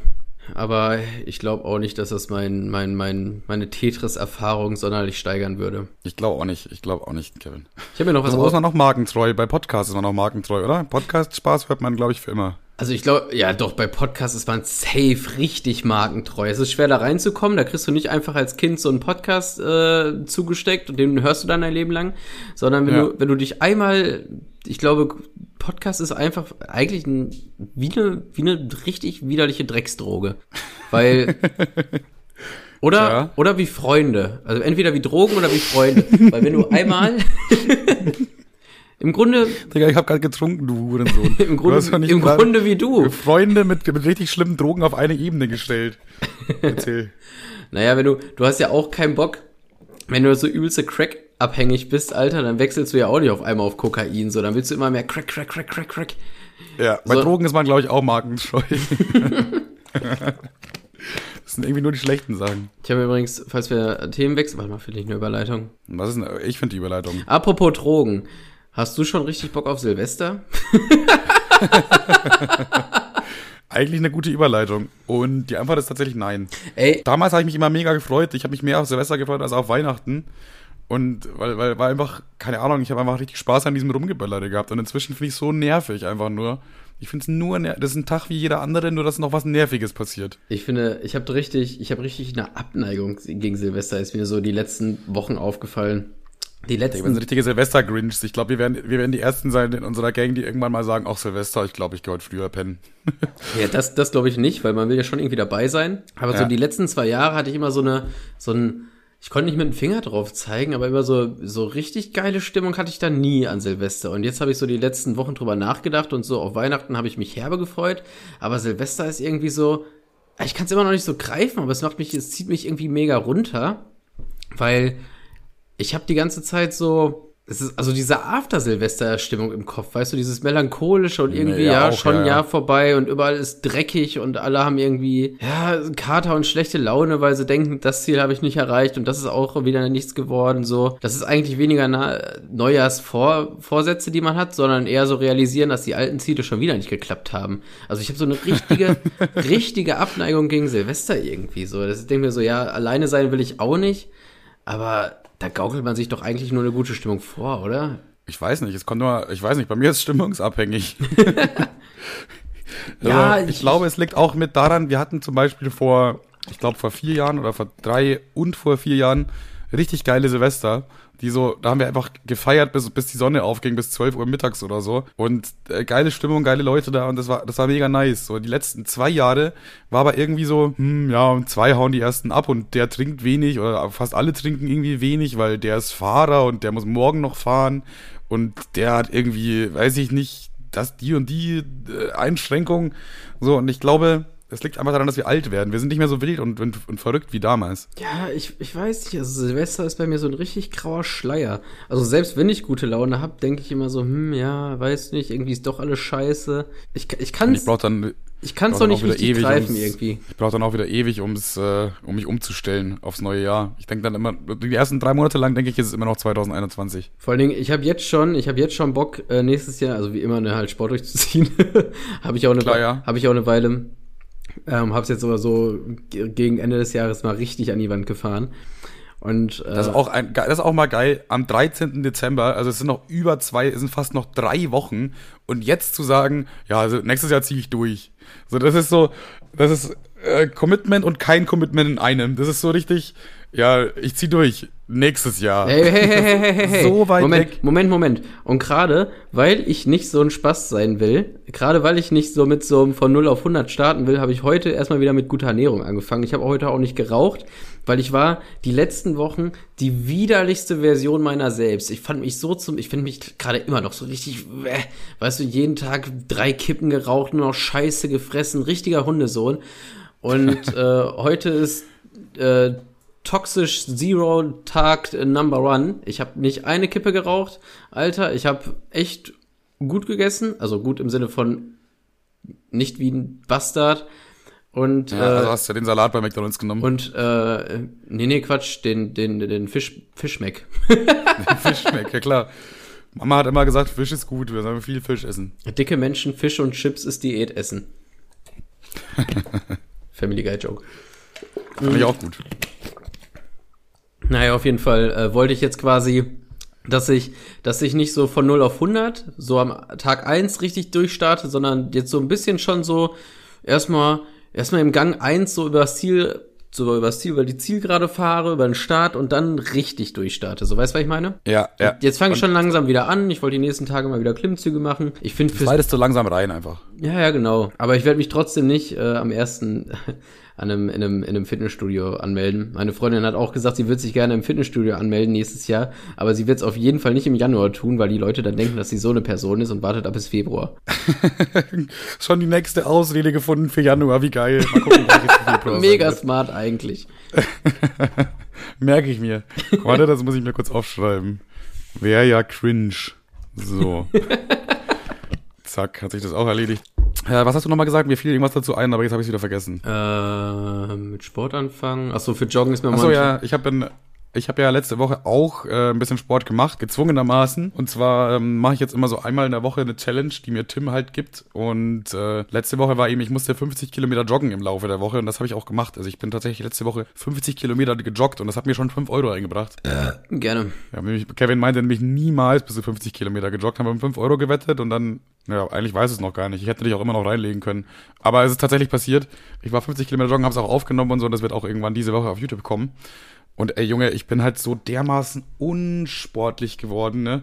Aber ich glaube auch nicht, dass das mein, mein, mein, meine Tetris-Erfahrung sonderlich steigern würde. Ich glaube auch nicht, ich glaube auch nicht, Kevin. Ich habe mir noch was Also wo ist man noch markentreu? Bei Podcasts ist man noch markentreu, oder? Podcast-Spaß hört man, glaube ich, für immer. Also ich glaube, ja doch, bei Podcasts ist man safe richtig markentreu. Es ist schwer da reinzukommen, da kriegst du nicht einfach als Kind so einen Podcast äh, zugesteckt und den hörst du dann dein Leben lang, sondern wenn Ja. du wenn du dich einmal, ich glaube, Podcast ist einfach eigentlich ein, wie eine wie eine richtig widerliche Drecksdroge, weil oder Ja. oder wie Freunde, also entweder wie Drogen oder wie Freunde, weil wenn du einmal im Grunde Digga, ich habe gerade getrunken, du Hurensohn. im Du Grunde nicht im Grunde wie du. Freunde mit, mit richtig schlimmen Drogen auf eine Ebene gestellt. Erzähl. Naja, wenn du, du hast ja auch keinen Bock, wenn du so übelste Crack abhängig bist, Alter, dann wechselst du ja auch nicht auf einmal auf Kokain, so, dann willst du immer mehr Crack, Crack, Crack, Crack, Crack. Ja, bei So. Drogen ist man, glaube ich, auch markentreu. das sind irgendwie nur die schlechten Sachen. Ich habe übrigens, falls wir Themen wechseln, warte mal, finde ich eine Überleitung. Was ist denn, ich finde die Überleitung. Apropos Drogen, hast du schon richtig Bock auf Silvester? Eigentlich eine gute Überleitung. Und die Antwort ist tatsächlich nein. Ey, Damals habe ich mich immer mega gefreut. Ich habe mich mehr auf Silvester gefreut als auf Weihnachten. Und weil, weil war einfach, keine Ahnung, ich habe einfach richtig Spaß an diesem Rumgeböllere gehabt. Und inzwischen finde ich es so nervig einfach nur. Ich finde es nur, das ist ein Tag wie jeder andere, nur dass noch was Nerviges passiert. ich finde, ich habe richtig, ich habe richtig eine Abneigung gegen Silvester, ist mir so die letzten Wochen aufgefallen. Die Ich bin letzten, so richtige Silvester-Grinch. Ich glaube, wir werden, wir werden die Ersten sein in unserer Gang, die irgendwann mal sagen, ach Silvester, ich glaube, ich gehe heute früher pennen. Ja, das, das glaube ich nicht, weil man will ja schon irgendwie dabei sein. Aber so Ja. die letzten zwei Jahre hatte ich immer so eine, so ein, ich konnte nicht mit dem Finger drauf zeigen, aber immer so, so richtig geile Stimmung hatte ich da nie an Silvester. Und jetzt habe ich so die letzten Wochen drüber nachgedacht und so auf Weihnachten habe ich mich herbe gefreut. Aber Silvester ist irgendwie so, ich kann es immer noch nicht so greifen, aber es macht mich, es zieht mich irgendwie mega runter, weil ich habe die ganze Zeit so, es ist also diese After-Silvester-Stimmung im Kopf, weißt du, dieses melancholische und irgendwie, Ja, ja, auch, schon ja. Jahr vorbei und überall ist dreckig und alle haben irgendwie, ja, Kater und schlechte Laune, weil sie denken, das Ziel habe ich nicht erreicht und das ist auch wieder nichts geworden, so. Das ist eigentlich weniger Neujahrsvorsätze, die man hat, sondern eher so realisieren, dass die alten Ziele schon wieder nicht geklappt haben. Also ich habe so eine richtige, richtige Abneigung gegen Silvester irgendwie, so. Das denke mir so, ja, alleine sein will ich auch nicht, aber da gaukelt man sich doch eigentlich nur eine gute Stimmung vor, oder? Ich weiß nicht, es kommt nur, ich weiß nicht, bei mir ist es stimmungsabhängig. Ja, also, ich, ich- glaube, es liegt auch mit daran, wir hatten zum Beispiel vor, ich glaube vor vier Jahren oder vor drei und vor vier Jahren richtig geile Silvester, die so, da haben wir einfach gefeiert, bis, bis die Sonne aufging, bis 12 Uhr mittags oder so. Und äh, geile Stimmung, geile Leute da und das war, das war mega nice. So, die letzten zwei Jahre war aber irgendwie so, hm, ja, und zwei hauen die ersten ab und der trinkt wenig oder fast alle trinken irgendwie wenig, weil der ist Fahrer und der muss morgen noch fahren und der hat irgendwie, weiß ich nicht, das, die und die äh, Einschränkung. So, und ich glaube, Es liegt einfach daran, dass wir alt werden. Wir sind nicht mehr so wild und, und, und verrückt wie damals. Ja, ich, ich weiß nicht. Also Silvester ist bei mir so ein richtig grauer Schleier. Also selbst wenn ich gute Laune habe, denke ich immer so, hm, ja, weiß nicht, irgendwie ist doch alles scheiße. Ich, ich kann Ich brauche dann ich kann es doch nicht richtig ewig, greifen ums, irgendwie. Ich brauche dann auch wieder ewig, ums, äh, um mich umzustellen aufs neue Jahr. Ich denke dann immer, die ersten drei Monate lang denke ich, ist es immer noch 2021. Vor allen Dingen, ich habe jetzt schon, ich habe jetzt schon Bock, äh, nächstes Jahr, also wie immer, ne, halt Sport durchzuziehen. habe ich auch eine, Klar, ja. habe ich auch eine Weile. Ähm, hab's jetzt aber so ge- gegen Ende des Jahres mal richtig an die Wand gefahren. Und äh, Das ist auch ein, das ist auch mal geil. Am 13. Dezember, also es sind noch über zwei, es sind fast noch drei Wochen. Und jetzt zu sagen, ja, also nächstes Jahr ziehe ich durch. So, das ist so, das ist äh, Commitment und kein Commitment in einem. Das ist so richtig, ja, ich zieh durch. Nächstes Jahr. Hey, hey, hey, hey, hey. So weit Moment, weg. Moment, Moment. Und gerade, weil ich nicht so ein Spaß sein will, gerade weil ich nicht so mit so einem von 0 auf 100 starten will, habe ich heute erstmal wieder mit guter Ernährung angefangen. Ich habe heute auch nicht geraucht, weil ich war die letzten Wochen die widerlichste Version meiner selbst. Ich fand mich so zum, ich finde mich gerade immer noch so richtig, äh, weißt du, jeden Tag drei Kippen geraucht, nur noch Scheiße gefressen, richtiger Hundesohn. Und äh, heute ist äh, toxisch Zero Tag Number One. Ich habe nicht eine Kippe geraucht, Alter. Ich habe echt gut gegessen, also gut im Sinne von nicht wie ein Bastard. Und Ja, also äh, hast du den Salat bei McDonalds genommen. und äh, nee nee Quatsch, den den den Fisch Fischmeck. Fisch schmeckt, ja klar. Mama hat immer gesagt, Fisch ist gut, wir sollen viel Fisch essen. Dicke Menschen, Fisch und Chips ist Diät essen. Family Guy Joke. Fand ich auch gut. Naja, auf jeden Fall äh, wollte ich jetzt quasi, dass ich, dass ich nicht so von 0 auf 100, so am Tag 1 richtig durchstarte, sondern jetzt so ein bisschen schon so erstmal, erstmal im Gang 1 so übers Ziel, so übers Ziel, über die Zielgerade fahre, über den Start und dann richtig durchstarte. So, weißt du, was ich meine? Ja, ja. Jetzt fange ich schon langsam wieder an. Ich wollte die nächsten Tage mal wieder Klimmzüge machen. Ich finde fürs Slidest du langsam rein einfach. ja, ja, genau. Aber ich werde mich trotzdem nicht äh, am ersten an einem, in, einem, in einem Fitnessstudio anmelden. Meine Freundin hat auch gesagt, sie wird sich gerne im Fitnessstudio anmelden nächstes Jahr, aber sie wird es auf jeden Fall nicht im Januar tun, weil die Leute dann denken, dass sie so eine Person ist und wartet ab bis Februar. Schon die nächste Ausrede gefunden für Januar, wie geil. Mal gucken, Februar Mega smart eigentlich. Merke ich mir. Warte, das muss ich mir kurz aufschreiben. Wäre ja cringe. So. Zack, hat sich das auch erledigt. Ja, was hast du nochmal gesagt? Mir fiel irgendwas dazu ein, aber jetzt habe ich es wieder vergessen. Äh, mit Sport anfangen. Achso, für Joggen ist mir Achso, momentan- ja, ich habe ich hab ja letzte Woche auch äh, ein bisschen Sport gemacht, gezwungenermaßen. Und zwar ähm, mache ich jetzt immer so einmal in der Woche eine Challenge, die mir Tim halt gibt. Und äh, letzte Woche war eben, ich musste 50 Kilometer joggen im Laufe der Woche und das habe ich auch gemacht. Also ich bin tatsächlich letzte Woche 50 Kilometer gejoggt und das hat mir schon 5 Euro eingebracht. Gerne. Ja, nämlich, Kevin meinte nämlich niemals bis zu 50 Kilometer gejoggt, haben wir um 5 Euro gewettet und dann, ja, eigentlich weiß es noch gar nicht. Ich hätte dich auch immer noch reinlegen können. Aber es ist tatsächlich passiert. Ich war 50 Kilometer joggen, habe es auch aufgenommen und so und das wird auch irgendwann diese Woche auf YouTube kommen. Und ey, Junge, ich bin halt so dermaßen unsportlich geworden, ne?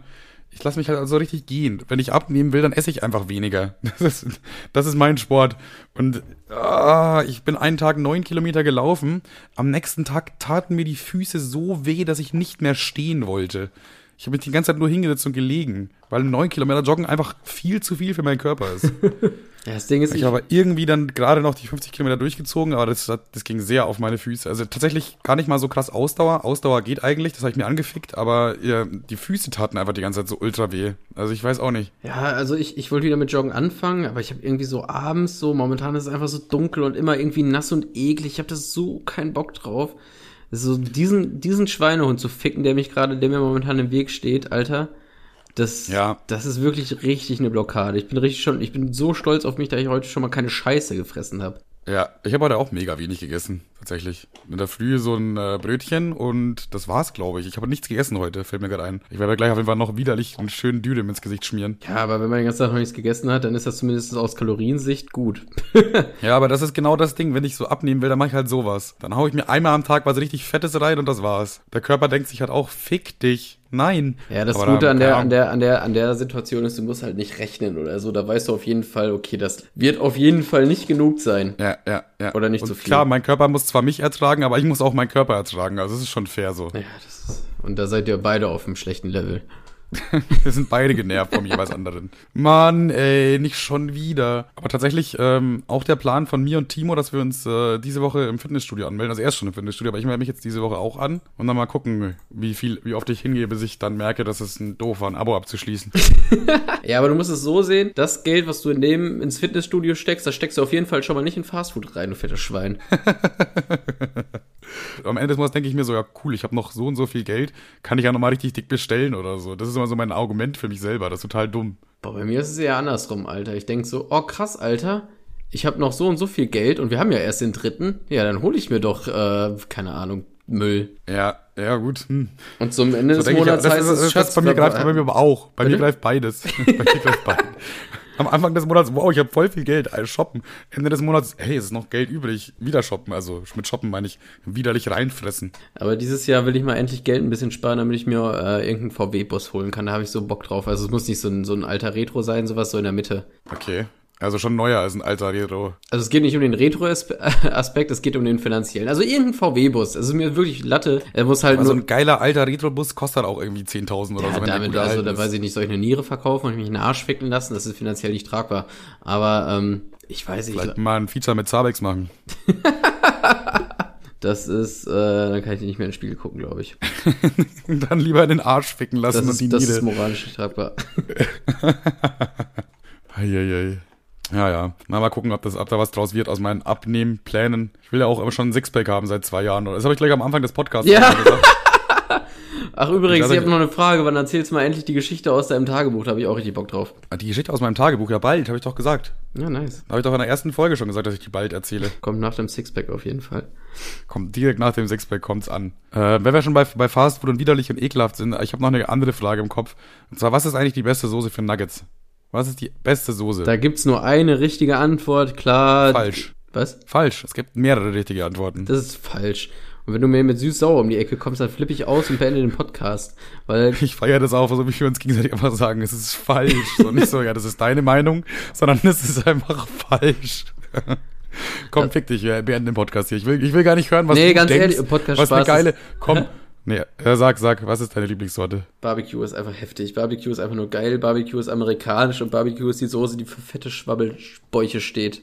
Ich lasse mich halt also richtig gehen. Wenn ich abnehmen will, dann esse ich einfach weniger. Das ist, das ist mein Sport. Und ah, ich bin einen Tag neun Kilometer gelaufen. Am nächsten Tag taten mir die Füße so weh, dass ich nicht mehr stehen wollte. Ich habe mich die ganze Zeit nur hingesetzt und gelegen, weil neun Kilometer Joggen einfach viel zu viel für meinen Körper ist. Ja, das Ding ist, Ich habe aber irgendwie dann gerade noch die 50 Kilometer durchgezogen, aber das, das ging sehr auf meine Füße. Also tatsächlich gar nicht mal so krass Ausdauer. Ausdauer geht eigentlich, das habe ich mir angefickt, aber ja, die Füße taten einfach die ganze Zeit so ultra weh. Also ich weiß auch nicht. Ja, also ich, ich wollte wieder mit Joggen anfangen, aber ich habe irgendwie so abends so, momentan ist es einfach so dunkel und immer irgendwie nass und eklig. Ich habe das so keinen Bock drauf. So diesen, diesen Schweinehund zu ficken, der mich gerade, der mir momentan im Weg steht, Alter. Das, Ja. das ist wirklich richtig eine Blockade. Ich bin richtig schon, ich bin so stolz auf mich, dass ich heute schon mal keine Scheiße gefressen habe. Ja, ich habe heute auch mega wenig gegessen, tatsächlich. In der Früh so ein äh, Brötchen und das war's, glaube ich. Ich habe nichts gegessen heute, fällt mir gerade ein. Ich werde gleich auf jeden Fall noch widerlich einen schönen Dürüm ins Gesicht schmieren. Ja, aber wenn man den ganzen Tag noch nichts gegessen hat, dann ist das zumindest aus Kaloriensicht gut. Ja, aber das ist genau das Ding. Wenn ich so abnehmen will, dann mache ich halt sowas. Dann hau ich mir einmal am Tag was richtig Fettes rein und das war's. Der Körper denkt sich halt auch, fick dich. Nein. Ja, das Aber Gute an der, an der, an der, an der Situation ist, du musst halt nicht rechnen oder so. Da weißt du auf jeden Fall, okay, das wird auf jeden Fall nicht genug sein. Ja, ja, ja. Oder nicht und so viel. Klar, mein Körper muss zwar mich ertragen, aber ich muss auch meinen Körper ertragen. Also es ist schon fair so. Ja, das ist, und da seid ihr beide auf einem schlechten Level. Wir sind beide genervt vom jeweils anderen. Mann, ey, nicht schon wieder. Aber tatsächlich ähm, auch der Plan von mir und Timo, dass wir uns äh, diese Woche im Fitnessstudio anmelden. Also er ist schon im Fitnessstudio, aber ich melde mich jetzt diese Woche auch an und dann mal gucken, wie viel, wie oft ich hingehe, bis ich dann merke, dass es ein doof war, ein Abo abzuschließen. Ja, aber du musst es so sehen, das Geld, was du in dem ins Fitnessstudio steckst, das steckst du auf jeden Fall schon mal nicht in Fastfood rein, du fettes Schwein. Am Ende des Monats denke ich mir so, ja cool, ich habe noch so und so viel Geld, kann ich ja nochmal richtig dick bestellen oder so. Das ist immer so mein Argument für mich selber, das ist total dumm. Boah, bei mir ist es eher andersrum, Alter. Ich denk so, oh krass, Alter, ich habe noch so und so viel Geld und wir haben ja erst den dritten. Ja, dann hole ich mir doch, äh, keine Ahnung, Müll. Ja, ja gut. Hm. Und zum Ende So des denke ich, Monats das, heißt das, es, das, Schatz, bei mir greift bei mir aber auch. Bei mir Bitte? greift beides. bei mir greift beides. Am Anfang des Monats, wow, ich habe voll viel Geld, also shoppen. Ende des Monats, hey, es ist noch Geld übrig, wieder shoppen. Also mit shoppen meine ich widerlich reinfressen. Aber dieses Jahr will ich mal endlich Geld ein bisschen sparen, damit ich mir äh, irgendeinen VW-Bus holen kann. Da habe ich so Bock drauf. Also es muss nicht so ein, so ein alter Retro sein, sowas so in der Mitte. Okay. Also schon neuer als ein alter Retro. Also es geht nicht um den Retro-Aspekt, es geht um den finanziellen. Also irgendein VW-Bus. Also mir wirklich Latte. Er muss halt Also nur... ein geiler alter Retro-Bus kostet auch irgendwie 10.000 oder Ja, so. wenn der damit, gut also da ist. weiß ich nicht, soll ich eine Niere verkaufen und mich in den Arsch ficken lassen? Das ist finanziell nicht tragbar. Aber ähm, ich weiß nicht, Vielleicht mal ein Feature mit Zabex machen. das ist, äh, dann kann ich nicht mehr ins Spiel gucken, glaube ich. Dann lieber in den Arsch ficken lassen Das und die ist, das ist Niere. moralisch nicht tragbar. Eieiei. Ja, ja. Na, mal gucken, ob, das, ob da was draus wird aus meinen Abnehmplänen. Ich will ja auch immer schon ein Sixpack haben seit zwei Jahren. Das habe ich gleich am Anfang des Podcasts Ja. mal gesagt. Ach übrigens, Ich habe noch eine Frage. Wann erzählst du mal endlich die Geschichte aus deinem Tagebuch? Da habe ich auch richtig Bock drauf. Ah, Die Geschichte aus meinem Tagebuch, ja bald, habe ich doch gesagt. Ja, nice. Habe ich doch in der ersten Folge schon gesagt, dass ich die bald erzähle. Kommt nach dem Sixpack auf jeden Fall. Kommt direkt nach dem Sixpack kommt's an. Äh, wenn wir schon bei, bei Fastfood und widerlich und ekelhaft sind, ich habe noch eine andere Frage im Kopf. Und zwar, was ist eigentlich die beste Soße für Nuggets? Was ist die beste Soße? Da gibt's nur eine richtige Antwort, klar. Falsch. Was? Falsch. Es gibt mehrere richtige Antworten. Das ist falsch. Und wenn du mir mit süß-sauer um die Ecke kommst, dann flippe ich aus und beende den Podcast. Weil Ich feiere das auch, so wie wir uns gegenseitig einfach sagen, es ist falsch. So nicht so, ja, das ist deine Meinung, sondern es ist einfach falsch. Komm, fick dich, wir beenden den Podcast hier. Ich will, ich will gar nicht hören, was Nee, du ganz denkst. ehrlich, Podcast was eine Spaß geile. Komm, nee, sag, sag, was ist deine Lieblingssorte? Barbecue ist einfach heftig. Barbecue ist einfach nur geil. Barbecue ist amerikanisch und Barbecue ist die Soße, die für fette Schwabbelbäuche steht.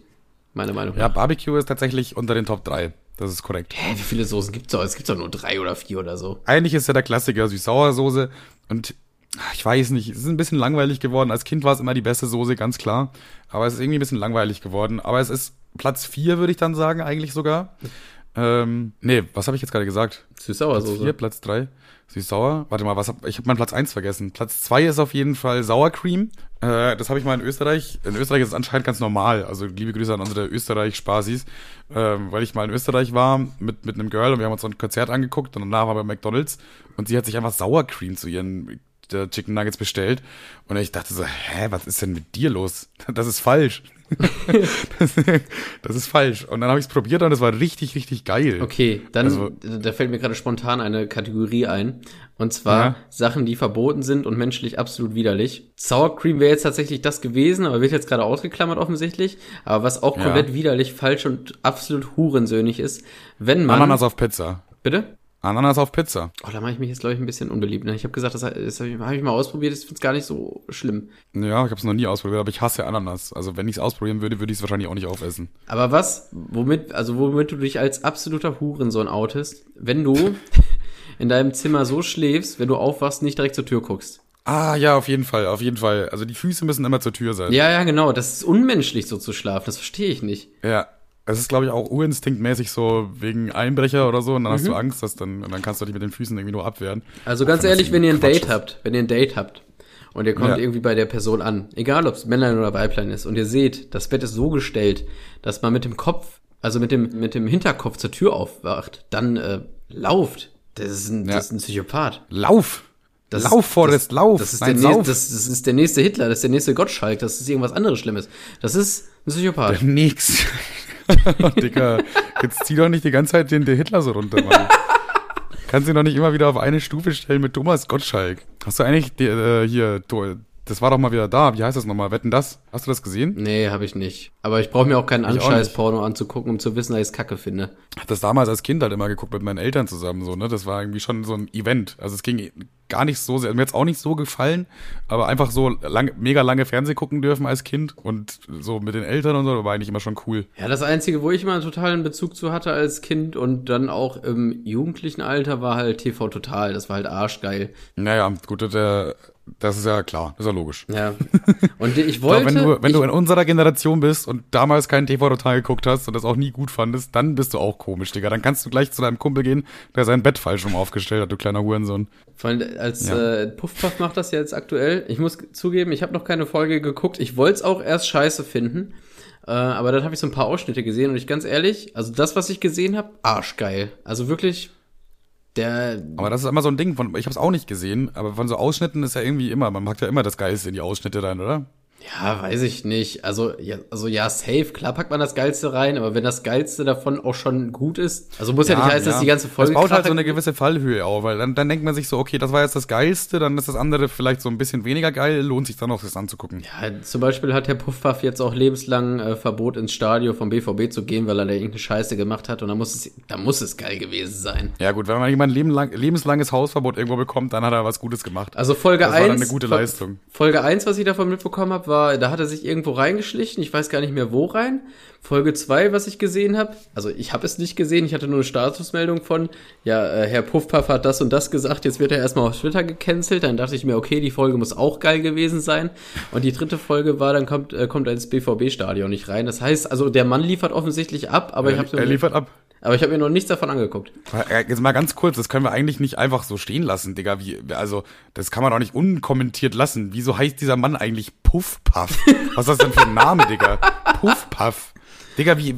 Meine Meinung. Ja, Barbecue ist tatsächlich unter den Top 3. Das ist korrekt. Hä, wie viele Soßen gibt's doch? Es gibt doch nur drei oder vier oder so. Eigentlich ist ja der Klassiker Süß-Sauer-Soße und ach, ich weiß nicht, es ist ein bisschen langweilig geworden. Als Kind war es immer die beste Soße, ganz klar. Aber es ist irgendwie ein bisschen langweilig geworden. Aber es ist Platz 4, würde ich dann sagen, eigentlich sogar. Ähm, nee, was habe ich jetzt gerade gesagt? Platz 4, Süß-sauer-Soße. Platz 3. Süß-sauer. Warte mal, was hab, ich habe meinen Platz 1 vergessen. Platz 2 ist auf jeden Fall Sour Cream. Äh, das habe ich mal in Österreich. In Österreich ist es anscheinend ganz normal. Also liebe Grüße an unsere Österreich-Spasis. Ähm, weil ich mal in Österreich war mit, mit einem Girl und wir haben uns so ein Konzert angeguckt und danach waren wir bei McDonalds und sie hat sich einfach Sour Cream zu ihren äh, Chicken Nuggets bestellt. Und ich dachte so, hä, was ist denn mit dir los? Das ist falsch. Das, das ist falsch. Und dann habe ich es probiert und es war richtig, richtig geil. Okay, dann Also- da fällt mir gerade spontan eine Kategorie ein. Und zwar Ja. Sachen, die verboten sind und menschlich absolut widerlich. Sour Cream wäre jetzt tatsächlich das gewesen, aber wird jetzt gerade ausgeklammert offensichtlich. Aber was auch Ja. komplett widerlich, falsch und absolut hurensöhnig ist, wenn man. Ananas auf Pizza. Bitte? Ananas auf Pizza. Oh, da mache ich mich jetzt, glaube ich, ein bisschen unbeliebt. Ne? Ich habe gesagt, das, das habe ich, hab ich mal ausprobiert, ich finde es gar nicht so schlimm. Ja, ich habe es noch nie ausprobiert, aber ich hasse Ananas. Also wenn ich es ausprobieren würde, würde ich es wahrscheinlich auch nicht aufessen. Aber was, womit, also womit du dich als absoluter Hurensohn outest, wenn du in deinem Zimmer so schläfst, wenn du aufwachst, nicht direkt zur Tür guckst. Ah, ja, auf jeden Fall, auf jeden Fall. Also die Füße müssen immer zur Tür sein. Ja, ja, genau. Das ist unmenschlich, so zu schlafen. Das verstehe ich nicht. Ja. Es ist, glaube ich, auch urinstinktmäßig so wegen Einbrecher oder so. Und dann hast Mhm. du Angst, dass dann, dann kannst du dich mit den Füßen irgendwie nur abwehren. Also ganz ehrlich, wenn ihr ein Quatsch Date ist. habt, wenn ihr ein Date habt und ihr kommt Ja. irgendwie bei der Person an, egal ob es Männlein oder Weiblein ist, und ihr seht, das Bett ist so gestellt, dass man mit dem Kopf, also mit dem, mit dem Hinterkopf zur Tür aufwacht, dann äh, lauft. Das ist ein, Ja. das ist ein Psychopath. Lauf! Das lauf, ist- Forrest, lauf! Das ist, Nein, der nächste, sauf. das, das ist der nächste Hitler, das ist der nächste Gottschalk, das ist irgendwas anderes Schlimmes. Das ist ein Psychopath. Nix. Dicker, jetzt zieh doch nicht die ganze Zeit den der Hitler so runter, Mann. Kannst ihn doch nicht immer wieder auf eine Stufe stellen mit Thomas Gottschalk. Hast du eigentlich die, äh, hier das war doch mal wieder da. Wie heißt das nochmal? Wetten das? Hast du das gesehen? Nee, habe ich nicht. Aber ich brauche mir auch keinen Ich Anscheiß-Porno anzugucken, um zu wissen, dass ich es kacke finde. hab das damals als Kind halt immer geguckt mit meinen Eltern zusammen so, ne? Das war irgendwie schon so ein Event. Also es ging gar nicht so sehr, mir jetzt auch nicht so gefallen, aber einfach so lang, mega lange Fernseh gucken dürfen als Kind und so mit den Eltern und so, war eigentlich immer schon cool. Ja, das Einzige, wo ich immer einen totalen Bezug zu hatte als Kind und dann auch im jugendlichen Alter, war halt TV Total. Das war halt arschgeil. Naja, gut, der, das ist ja klar, das ist ja logisch. Ja. Und ich wollte. wenn du, wenn ich, du in unserer Generation bist und damals keinen TV total geguckt hast und das auch nie gut fandest, dann bist du auch komisch, Digga. Dann kannst du gleich zu deinem Kumpel gehen, der sein Bett falsch rum aufgestellt hat, du kleiner Hurensohn. vor allem als Ja. äh, Puffpuff macht das ja jetzt aktuell. Ich muss zugeben, ich habe noch keine Folge geguckt. Ich wollte es auch erst scheiße finden. Äh, aber dann habe ich so ein paar Ausschnitte gesehen und ich ganz ehrlich, also das, was ich gesehen habe, arschgeil. Also wirklich, der. Aber das ist immer so ein Ding von, ich hab's auch nicht gesehen, aber von so Ausschnitten ist ja irgendwie immer, man packt ja immer das Geilste in die Ausschnitte rein, oder? Ja, weiß ich nicht. Also ja, also ja, safe, klar packt man das Geilste rein, aber wenn das Geilste davon auch schon gut ist, also muss ja, nicht heißen, dass die ganze Folge. Das baut halt so eine gewisse Fallhöhe auf, weil dann, dann denkt man sich so, okay, das war jetzt das Geilste, dann ist das andere vielleicht so ein bisschen weniger geil, lohnt sich dann auch das anzugucken. Ja, zum Beispiel hat Herr Puffpaff jetzt auch lebenslang äh, Verbot ins Stadion vom BVB zu gehen, weil er da irgendeine Scheiße gemacht hat und da muss es, da muss es geil gewesen sein. Ja gut, wenn man jemand leben lang, lebenslanges Hausverbot irgendwo bekommt, dann hat er was Gutes gemacht. Also Folge Das war dann 1. eine gute Leistung. Folge 1, was ich davon mitbekommen habe, war, da hat er sich irgendwo reingeschlichen, ich weiß gar nicht mehr wo rein. Folge 2, was ich gesehen habe, also ich habe es nicht gesehen, ich hatte nur eine Statusmeldung von, ja, äh, Herr Puffpaff hat das und das gesagt, jetzt wird er erstmal auf Twitter gecancelt, dann dachte ich mir, okay, die Folge muss auch geil gewesen sein. Und die dritte Folge war, dann kommt, äh, kommt er ins BVB-Stadion nicht rein. Das heißt, also der Mann liefert offensichtlich ab, aber ich er, habe er liefert ab. Aber ich habe mir noch nichts davon angeguckt. Äh, Jetzt mal ganz kurz, das können wir eigentlich nicht einfach so stehen lassen, Digga. Wie, also, das kann man doch nicht unkommentiert lassen. Wieso heißt dieser Mann eigentlich Puffpuff? Was ist das denn für ein Name, Digga? Puffpuff. Digga, wie,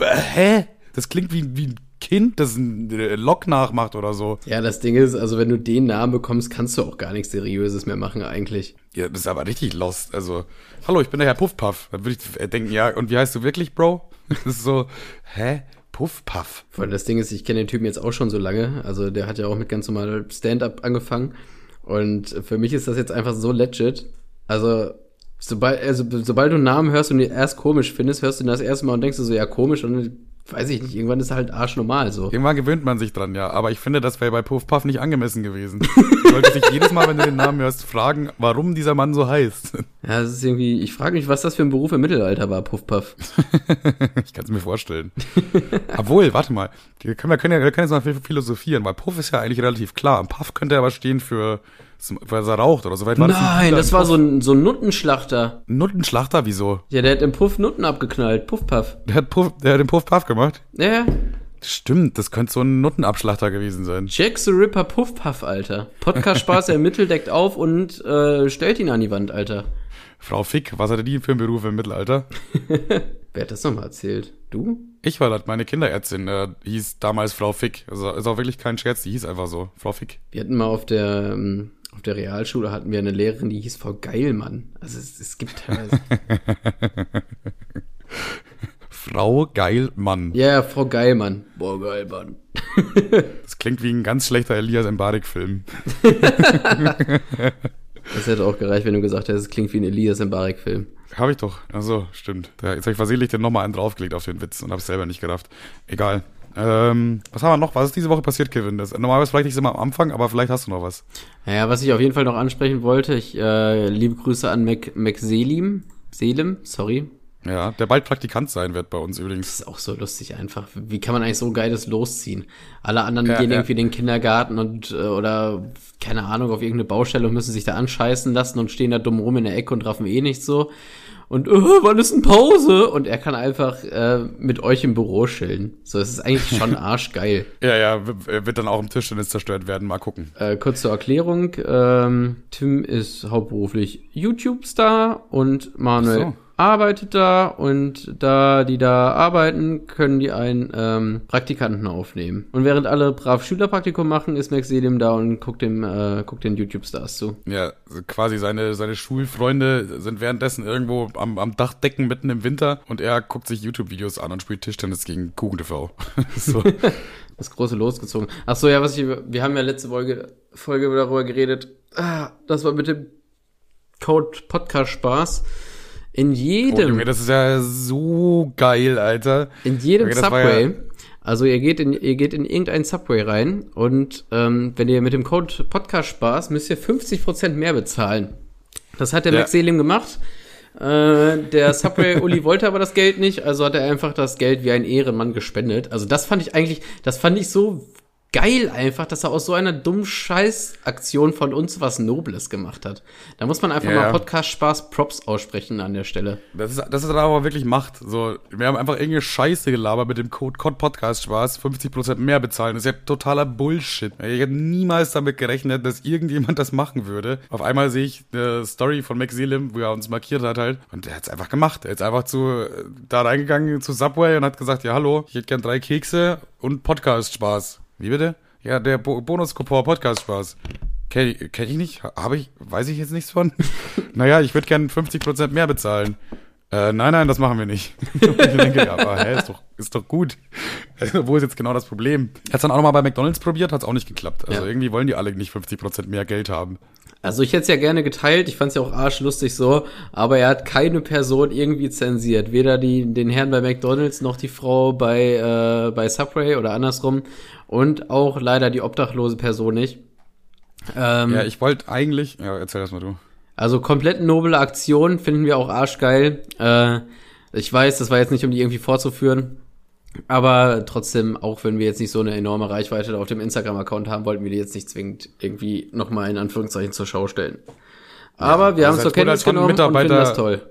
hä? Das klingt wie, wie ein Kind, das ein äh, Lok nachmacht oder so. Ja, das Ding ist, also wenn du den Namen bekommst, kannst du auch gar nichts Seriöses mehr machen eigentlich. Ja, das ist aber richtig lost. Also, hallo, ich bin der Herr Puffpuff. Dann würde ich äh, denken, ja, und wie heißt du wirklich, Bro? Das ist so, hä? Puffpuff. Vor allem das Ding ist, ich kenne den Typen jetzt auch schon so lange. Also der hat ja auch mit ganz normal Stand-up angefangen. Und für mich ist das jetzt einfach so legit. Also, sobald, also, sobald du einen Namen hörst und ihn erst komisch findest, hörst du ihn das erste Mal und denkst du so, ja, komisch. Und weiß ich nicht, irgendwann ist halt arschnormal so. Irgendwann gewöhnt man sich dran, ja. Aber ich finde, das wäre bei Puffpuff nicht angemessen gewesen. Du solltest dich jedes Mal, wenn du den Namen hörst, fragen, warum dieser Mann so heißt. Ja, das ist irgendwie, ich frage mich, was das für ein Beruf im Mittelalter war, Puffpuff. Ich kann es mir vorstellen. Obwohl, warte mal, wir können, wir können, ja, wir können jetzt mal philosophieren, weil Puff ist ja eigentlich relativ klar. Puff könnte aber stehen für, dass er raucht oder so. Vielleicht war das ein Nein, das im war so ein, so ein Nuttenschlachter. Nuttenschlachter, wieso? Ja, der hat im Puff Nutten abgeknallt. Puffpuff. Der hat, Puff, der hat den Puff Puff gemacht. Ja. Stimmt, das könnte so ein Nuttenabschlachter gewesen sein. Jack the Ripper Puffpuff, Alter. Podcast Spaß ermittelt, deckt auf und äh, stellt ihn an die Wand, Alter. Frau Fick, was hatte die für einen Beruf im Mittelalter? Wer hat das nochmal erzählt? Du? Ich war das, meine Kinderärztin, äh, hieß damals Frau Fick. Also ist auch wirklich kein Scherz, die hieß einfach so. Frau Fick. Wir hatten mal auf der, ähm, auf der Realschule hatten wir eine Lehrerin, die hieß Frau Geilmann. Also es, es gibt teilweise. Frau Geilmann. Ja, ja, Frau Geilmann. Boah, Geilmann. Das klingt wie ein ganz schlechter Elias Mbarek-Film. Das hätte auch gereicht, wenn du gesagt hättest, es klingt wie ein Elias Mbarek-Film. Habe ich doch. Achso, stimmt. Jetzt habe ich versehentlich den nochmal einen draufgelegt auf den Witz und habe es selber nicht gerafft. Egal. Ähm, was haben wir noch? Was ist diese Woche passiert, Kevin? Das, normalerweise vielleicht nicht immer am Anfang, aber vielleicht hast du noch was. Naja, was ich auf jeden Fall noch ansprechen wollte, ich äh, liebe Grüße an Mac, Mac Selim. Selim, sorry. Ja, der bald Praktikant sein wird bei uns übrigens. Das ist auch so lustig einfach. Wie kann man eigentlich so geiles losziehen? Alle anderen Ja, gehen ja. irgendwie in den Kindergarten und äh, oder keine Ahnung auf irgendeine Baustelle und müssen sich da anscheißen lassen und stehen da dumm rum in der Ecke und raffen eh nicht so. Und äh, wann ist denn Pause? Und er kann einfach äh, mit euch im Büro chillen. So, es ist eigentlich schon arschgeil. Ja, ja, wird dann auch im Tischtennis zerstört werden. Mal gucken. Äh, kurz zur Erklärung. Ähm, Tim ist hauptberuflich YouTube-Star und Manuel. Arbeitet da und da die da arbeiten, können die einen ähm, Praktikanten aufnehmen. Und während alle brav Schülerpraktikum machen, ist Max Selim da und guckt dem äh, guckt den YouTube-Stars zu. Ja, quasi seine, seine Schulfreunde sind währenddessen irgendwo am, am Dachdecken mitten im Winter und er guckt sich YouTube-Videos an und spielt Tischtennis gegen KuchenTV. so. Das große losgezogen. Ach so, ja, was ich, wir haben ja letzte Folge, Folge darüber geredet. Ah, das war mit dem Code Podcast Spaß. In Oh, jedem, Junge, das ist ja so geil, Alter. in jedem war Subway. ja- also ihr geht in, ihr geht in irgendein Subway rein und ähm, wenn ihr mit dem Code Podcast Spaß müsst ihr 50% mehr bezahlen. Das hat der Ja. Max Selim gemacht. Äh, der Subway Uli wollte aber das Geld nicht, also hat er einfach das Geld wie ein Ehrenmann gespendet. Also das fand ich eigentlich, das fand ich so geil einfach, dass er aus so einer dummen Scheißaktion von uns was Nobles gemacht hat. Da muss man einfach Ja, mal ja. Podcast Spaß Props aussprechen an der Stelle. Das ist, das ist aber wirklich Macht. So, wir haben einfach irgendeine Scheiße gelabert mit dem Code COD Podcast Spaß, 50% mehr bezahlen. Das ist ja totaler Bullshit. Ich hätte niemals damit gerechnet, dass irgendjemand das machen würde. Auf einmal sehe ich eine Story von Max Selim, wo er uns markiert hat halt. Und er hat es einfach gemacht. Er ist einfach zu, da reingegangen zu Subway und hat gesagt, ja hallo, ich hätte gern drei Kekse und Podcast Spaß. Wie bitte? Ja, der Bo Bonus-Coupon Podcast Spaß. Kenn, ich nicht? Habe ich, weiß ich jetzt nichts von? naja, ich würde gern 50% mehr bezahlen. Äh, nein, nein, das machen wir nicht. Ich denke, ja, aber hä, ist doch, ist doch gut. Also, wo ist jetzt genau das Problem? Hat's dann auch nochmal bei McDonalds probiert, hat's auch nicht geklappt. Also Ja. irgendwie wollen die alle nicht 50% mehr Geld haben. Also ich hätte es ja gerne geteilt, ich fand es ja auch arschlustig so, aber er hat keine Person irgendwie zensiert. Weder die, den Herrn bei McDonalds noch die Frau bei, äh, bei Subway oder andersrum. Und auch leider die obdachlose Person nicht. Ähm, Ja, ich wollte eigentlich, ja, erzähl das mal du. also komplett noble Aktion, finden wir auch arschgeil. Äh, ich weiß, das war jetzt nicht, um die irgendwie vorzuführen. Aber trotzdem, auch wenn wir jetzt nicht so eine enorme Reichweite auf dem Instagram-Account haben, wollten wir die jetzt nicht zwingend irgendwie nochmal in Anführungszeichen zur Schau stellen. Aber wir haben es also zur es wurde Kenntnis genommen und finden Mitarbeiter- das toll.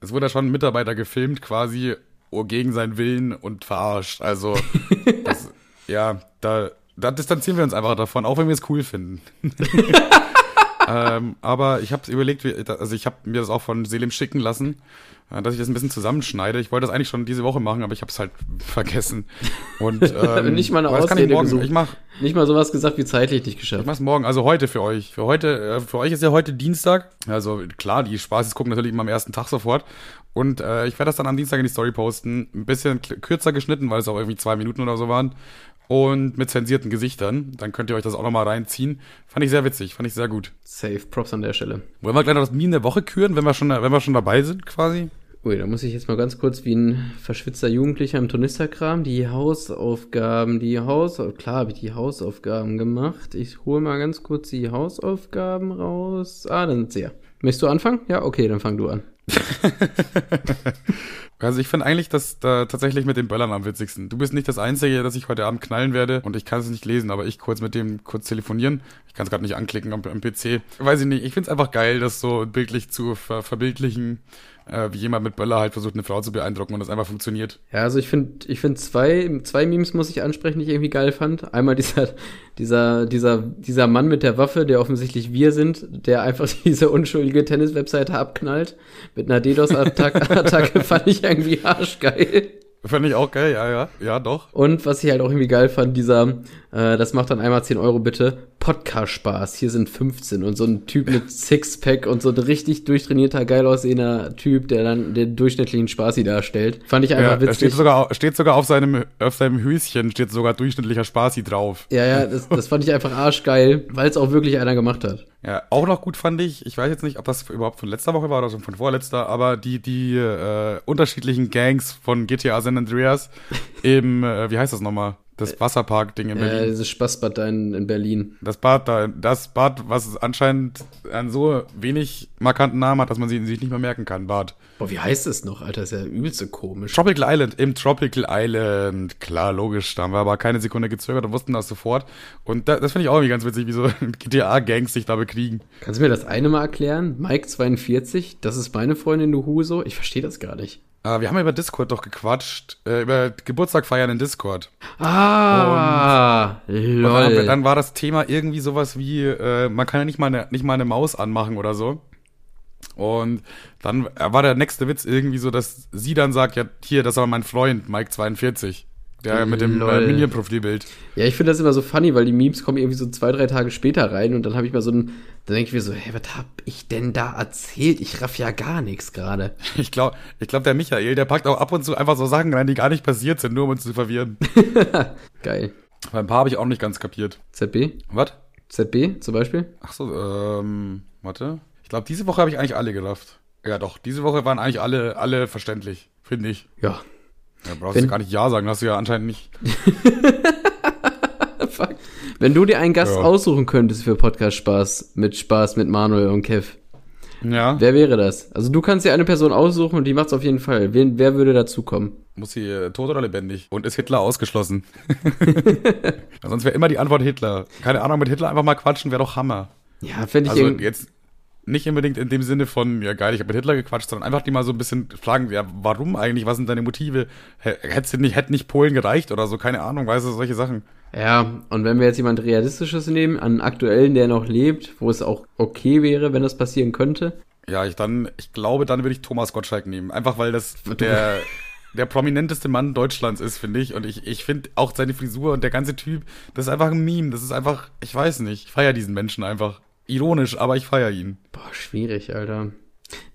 Es wurde ja schon ein Mitarbeiter gefilmt, quasi oh, gegen seinen Willen und verarscht. Also, das, ja, da, da distanzieren wir uns einfach davon, auch wenn wir es cool finden. ähm, aber ich habe überlegt, wie, also ich habe mir das auch von Selim schicken lassen, dass ich das ein bisschen zusammenschneide. Ich wollte das eigentlich schon diese Woche machen, aber ich habe es halt vergessen. Und ähm, Nicht mal eine das kann ich Ausrede morgen. gesucht. Ich mach, Nicht mal sowas gesagt wie zeitlich nicht ich geschafft. mach's morgen, also heute für euch. Für heute, äh, für euch ist ja heute Dienstag. Also klar, die Spaßes gucken natürlich immer am ersten Tag sofort. Und äh, ich werde das dann am Dienstag in die Story posten. Ein bisschen kürzer geschnitten, weil es auch irgendwie zwei Minuten oder so waren. Und mit zensierten Gesichtern. Dann könnt ihr euch das auch nochmal reinziehen. Fand ich sehr witzig, fand ich sehr gut. Safe, Props an der Stelle. Wollen wir gleich noch das Meme der Woche küren, wenn wir schon, wenn wir schon dabei sind, quasi? Ui, da muss ich jetzt mal ganz kurz wie ein verschwitzter Jugendlicher im Turnisterkram die Hausaufgaben, die Hausaufgaben, klar habe ich die Hausaufgaben gemacht. Ich hole mal ganz kurz die Hausaufgaben raus. Ah, dann sind sie ja. Möchtest du anfangen? Ja, okay, dann fang du an. Also ich finde eigentlich das da tatsächlich mit den Böllern am witzigsten. Du bist nicht das Einzige, das ich heute Abend knallen werde und ich kann es nicht lesen, aber ich kurz mit dem kurz telefonieren. Ich kann es gerade nicht anklicken am, am PC. Weiß ich nicht. Ich finde es einfach geil, das so bildlich zu ver verbildlichen, äh, wie jemand mit Böller halt versucht, eine Frau zu beeindrucken und das einfach funktioniert. Ja, also ich finde, ich finde zwei, zwei Memes muss ich ansprechen, die ich irgendwie geil fand. Einmal dieser, dieser, dieser, dieser Mann mit der Waffe, der offensichtlich wir sind, der einfach diese unschuldige Tennis-Webseite abknallt. Mit einer DDoS-Attacke fand ich irgendwie arschgeil. Fand ich auch geil, ja, ja, ja, doch. Und was ich halt auch irgendwie geil fand, dieser, äh, das macht dann einmal 10 Euro bitte, Podcast-Spaß, hier sind 15 und so ein Typ mit Sixpack und so ein richtig durchtrainierter, geil aussehender Typ, der dann den durchschnittlichen Spaßi darstellt. Fand ich einfach Ja, da steht witzig. sogar, steht sogar auf seinem, auf seinem Höschen, steht sogar durchschnittlicher Spaßi drauf. Ja, ja, das, das fand ich einfach arschgeil, weil es auch wirklich einer gemacht hat. Ja, auch noch gut fand ich, ich weiß jetzt nicht, ob das überhaupt von letzter Woche war oder so von vorletzter, aber die, die äh, unterschiedlichen Gangs von GTA San Andreas im, äh, wie heißt das nochmal? Das Wasserpark-Ding in Berlin. dieses Spaßbad da in, in Berlin. Das Bad da, das Bad, was anscheinend einen so wenig markanten Namen hat, dass man sie sich nicht mehr merken kann, Bad. Boah, wie heißt es noch, Alter? ist ja übelst so komisch. Tropical Island, im Tropical Island. Klar, logisch, da haben wir aber keine Sekunde gezögert und wussten das sofort. Und da, das finde ich auch irgendwie ganz witzig, wie so GTA-Gangs sich da bekriegen. Kannst du mir das eine mal erklären? Mike42, das ist meine Freundin, du Huso? Ich verstehe das gar nicht. Äh, wir haben über Discord doch gequatscht, äh, über Geburtstag feiern in Discord. Ah, Und lol. dann war das Thema irgendwie sowas wie, äh, man kann ja nicht mal, eine, nicht mal eine Maus anmachen oder so. Und dann war der nächste Witz irgendwie so, dass sie dann sagt, ja, hier, das war mein Freund, Mike42. Der mit dem äh. Minion-Profilbild. Ja, ich finde das immer so funny, weil die Memes kommen irgendwie so zwei, drei Tage später rein und dann habe ich mal so ein, dann denke ich mir so, hey, was hab ich denn da erzählt? Ich raff ja gar nichts gerade. Ich glaube, ich glaub, der Michael, der packt auch ab und zu einfach so Sachen rein, die gar nicht passiert sind, nur um uns zu verwirren. Geil. Bei ein paar habe ich auch nicht ganz kapiert. ZB? Was? ZB zum Beispiel? Ach so, ähm, warte. glaube, diese Woche habe ich eigentlich alle gerafft. Ja, doch, diese Woche waren eigentlich alle, alle verständlich, finde ich. Ja. Ja, brauchst du gar nicht Ja sagen, hast du ja anscheinend nicht. Fuck. Wenn du dir einen Gast Ja. aussuchen könntest für Podcast Spaß, mit Spaß mit Manuel und Kev, Ja, wer wäre das? Also du kannst dir eine Person aussuchen und die macht's auf jeden Fall. Wen, wer würde dazukommen? muss sie äh, tot oder lebendig? Und ist Hitler ausgeschlossen? Sonst wäre immer die Antwort Hitler. Keine Ahnung, mit Hitler einfach mal quatschen wäre doch Hammer. Ja, fände ich Also jetzt nicht unbedingt in dem Sinne von, ja geil, ich habe mit Hitler gequatscht, sondern einfach die mal so ein bisschen fragen, ja, warum eigentlich, was sind deine Motive? H- Hättest du nicht, hätte nicht Polen gereicht oder so, keine Ahnung, weißt du, solche Sachen. Ja, und wenn wir jetzt jemand Realistisches nehmen, einen aktuellen, der noch lebt, wo es auch okay wäre, wenn das passieren könnte. Ja, ich dann, ich glaube, dann würde ich Thomas Gottschalk nehmen. Einfach weil das der, der prominenteste Mann Deutschlands ist, finde ich. Und ich, ich finde auch seine Frisur und der ganze Typ, das ist einfach ein Meme. Das ist einfach, ich weiß nicht, ich feiere diesen Menschen einfach. Ironisch, aber ich feiere ihn. Boah, schwierig, Alter.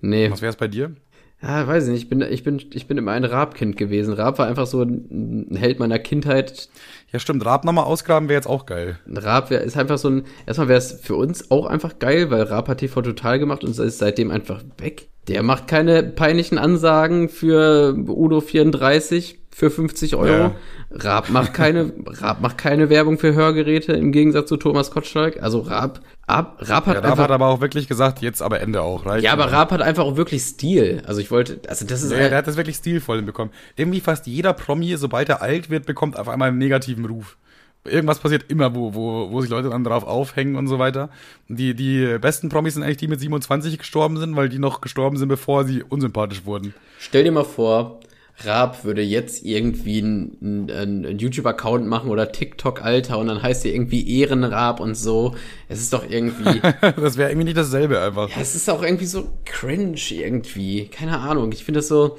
Nee. Was wäre es bei dir? Ja, weiß ich nicht. Ich bin, ich bin, ich bin immer ein Raab-Kind gewesen. Raab war einfach so ein ein Held meiner Kindheit. Ja, stimmt, Raab nochmal ausgraben wäre jetzt auch geil. Raab wär, ist einfach so ein, erstmal wäre es für uns auch einfach geil, weil Raab hat TV total gemacht und ist seitdem einfach weg. Der macht keine peinlichen Ansagen für Udo 34 für 50 Euro. Ja. Raab macht keine, Raab macht keine Werbung für Hörgeräte im Gegensatz zu Thomas Gottschalk. Also Raab, Raab, Raab hat Ja, Raab einfach, hat aber auch wirklich gesagt, jetzt aber Ende auch, reicht. ja, aber Raab hat einfach auch wirklich Stil. Also ich wollte, also das ist Ja, der hat das wirklich stilvoll hinbekommen. Irgendwie fast jeder Promi, sobald er alt wird, bekommt auf einmal einen negativen Ruf. Irgendwas passiert immer, wo, wo, wo sich Leute dann drauf aufhängen und so weiter. Die, die besten Promis sind eigentlich die mit 27 gestorben sind, weil die noch gestorben sind, bevor sie unsympathisch wurden. Stell dir mal vor, Raab würde jetzt irgendwie einen, einen, YouTube-Account machen oder TikTok-Alter und dann heißt er irgendwie Ehrenraab und so. Es ist doch irgendwie, das wäre irgendwie nicht dasselbe einfach. ja, es ist auch irgendwie so cringe irgendwie. Keine Ahnung. Ich finde das so,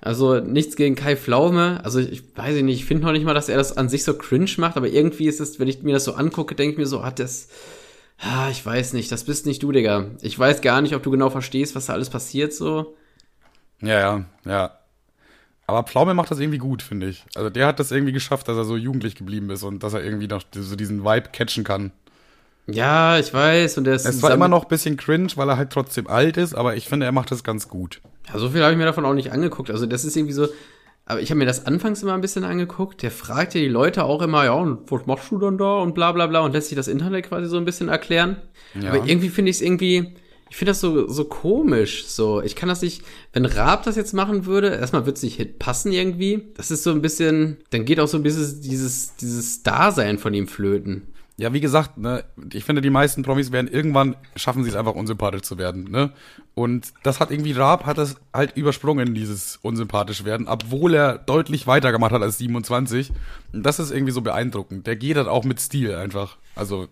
also nichts gegen Kai Pflaume. Also ich weiß nicht, ich finde noch nicht mal, dass er das an sich so cringe macht, aber irgendwie ist es, wenn ich mir das so angucke, denke ich mir so, hat das, ah, ich weiß nicht, das bist nicht du, Digga. Ich weiß gar nicht, ob du genau verstehst, was da alles passiert so. Ja, ja, ja. Aber Pflaume macht das irgendwie gut, finde ich. Also der hat das irgendwie geschafft, dass er so jugendlich geblieben ist und dass er irgendwie noch so diesen Vibe catchen kann. Ja, ich weiß, und der ist Es war immer noch ein bisschen cringe, weil er halt trotzdem alt ist, aber ich finde, er macht das ganz gut. Ja, so viel habe ich mir davon auch nicht angeguckt. Also das ist irgendwie so, aber ich habe mir das anfangs immer ein bisschen angeguckt. Der fragt ja die Leute auch immer, ja, und was machst du dann da und bla bla bla und lässt sich das Internet quasi so ein bisschen erklären. Ja. Aber irgendwie finde ich es irgendwie, ich finde das so, so komisch. So, ich kann das nicht, wenn Raab das jetzt machen würde, erstmal wird es nicht passen irgendwie. Das ist so ein bisschen, dann geht auch so ein bisschen dieses, dieses Dasein von ihm flöten. Ja, wie gesagt, ne, ich finde, die meisten Promis werden irgendwann schaffen sie es einfach unsympathisch zu werden, ne? Und das hat irgendwie Raab hat das halt übersprungen, dieses unsympathisch werden, obwohl er deutlich weitergemacht hat als 27. Und das ist irgendwie so beeindruckend. Der geht halt auch mit Stil einfach. Also,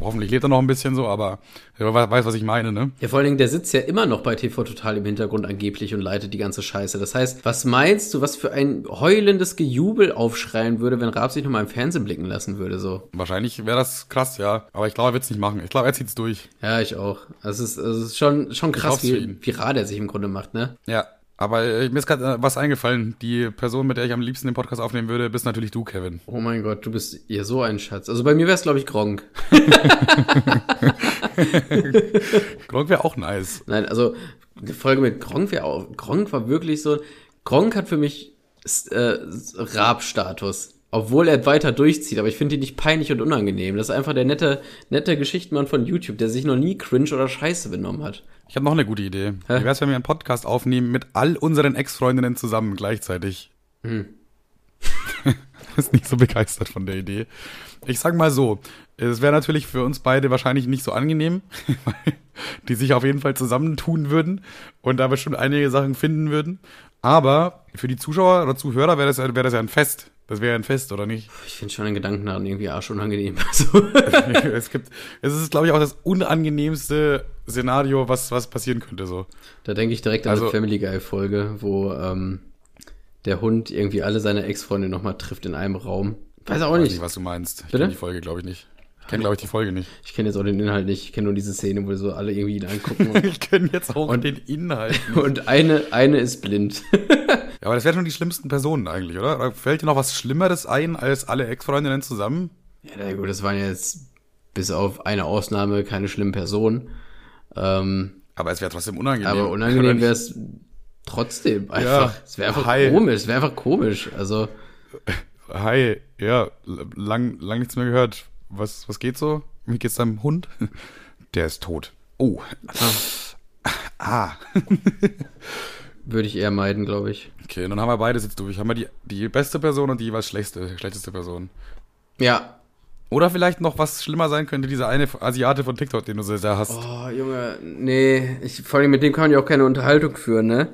hoffentlich lebt er noch ein bisschen so, aber er weiß, was ich meine, ne? Ja, vor allen Dingen, der sitzt ja immer noch bei TV Total im Hintergrund angeblich und leitet die ganze Scheiße. Das heißt, was meinst du, was für ein heulendes Gejubel aufschreien würde, wenn Raab sich nochmal im Fernsehen blicken lassen würde, so? Wahrscheinlich wäre das krass, ja. Aber ich glaube, er wird es nicht machen. Ich glaube, er zieht's durch. Ja, ich auch. Es ist, es ist schon, schon krass, wie, wie rar der sich im Grunde macht, ne? Ja. Aber äh, mir ist gerade äh, was eingefallen. Die Person, mit der ich am liebsten den Podcast aufnehmen würde, bist natürlich du, Kevin. Oh mein Gott, du bist ja so ein Schatz. Also bei mir wäre es, glaube ich, Gronk. Gronk wäre auch nice. Nein, also die Folge mit Gronk wäre auch. Gronk war wirklich so. Gronk hat für mich äh, Raab-Status. Obwohl er weiter durchzieht, aber ich finde ihn nicht peinlich und unangenehm. Das ist einfach der nette, nette Geschichtenmann von YouTube, der sich noch nie cringe oder scheiße benommen hat. Ich habe noch eine gute Idee. Wie wär's, wenn wir einen Podcast aufnehmen mit all unseren Ex-Freundinnen zusammen gleichzeitig? Hm. ist nicht so begeistert von der Idee. Ich sag mal so, es wäre natürlich für uns beide wahrscheinlich nicht so angenehm, weil die sich auf jeden Fall zusammentun würden und da bestimmt einige Sachen finden würden. Aber für die Zuschauer oder Zuhörer wäre das, wäre das ja ein Fest. Das wäre ein Fest, oder nicht? Ich finde schon den Gedanken daran irgendwie arschunangenehm. Also, es gibt, es ist, glaube ich, auch das unangenehmste Szenario, was, was passieren könnte, so. da denke ich direkt an Also- eine Family Guy-Folge, wo ähm, der Hund irgendwie alle seine Ex-Freunde nochmal trifft in einem Raum. Weiß auch Weiß nicht. nicht, was du meinst. Ich kenne die Folge, glaube ich, nicht. Ich kenne, glaube ich, die Folge nicht. Ich kenne jetzt auch den Inhalt nicht. Ich kenne nur diese Szene, wo so alle irgendwie ihn angucken. Und, Ich kenne jetzt auch den Inhalt. und eine, eine ist blind. Ja, aber das wären schon die schlimmsten Personen eigentlich, oder? Oder fällt dir noch was Schlimmeres ein als alle Ex-Freundinnen zusammen? Ja, na gut, das waren jetzt bis auf eine Ausnahme keine schlimmen Personen. Ähm, Aber es wäre trotzdem unangenehm. aber unangenehm wäre es trotzdem einfach. es wäre einfach hi. komisch. Es wäre einfach komisch. Also, Hi, ja, lang, lang nichts mehr gehört. Was, was geht so? Wie geht's deinem Hund? Der ist tot. Oh. Ah. würde ich eher meiden, glaube ich. Okay, dann haben wir beides jetzt durch. Haben wir die, die beste Person und die jeweils schlechteste, schlechteste Person. Ja. Oder vielleicht noch was schlimmer sein könnte, dieser eine Asiate von TikTok, den du so sehr hast. Oh, Junge, nee. Ich, vor allem mit dem kann man ja auch keine Unterhaltung führen, ne?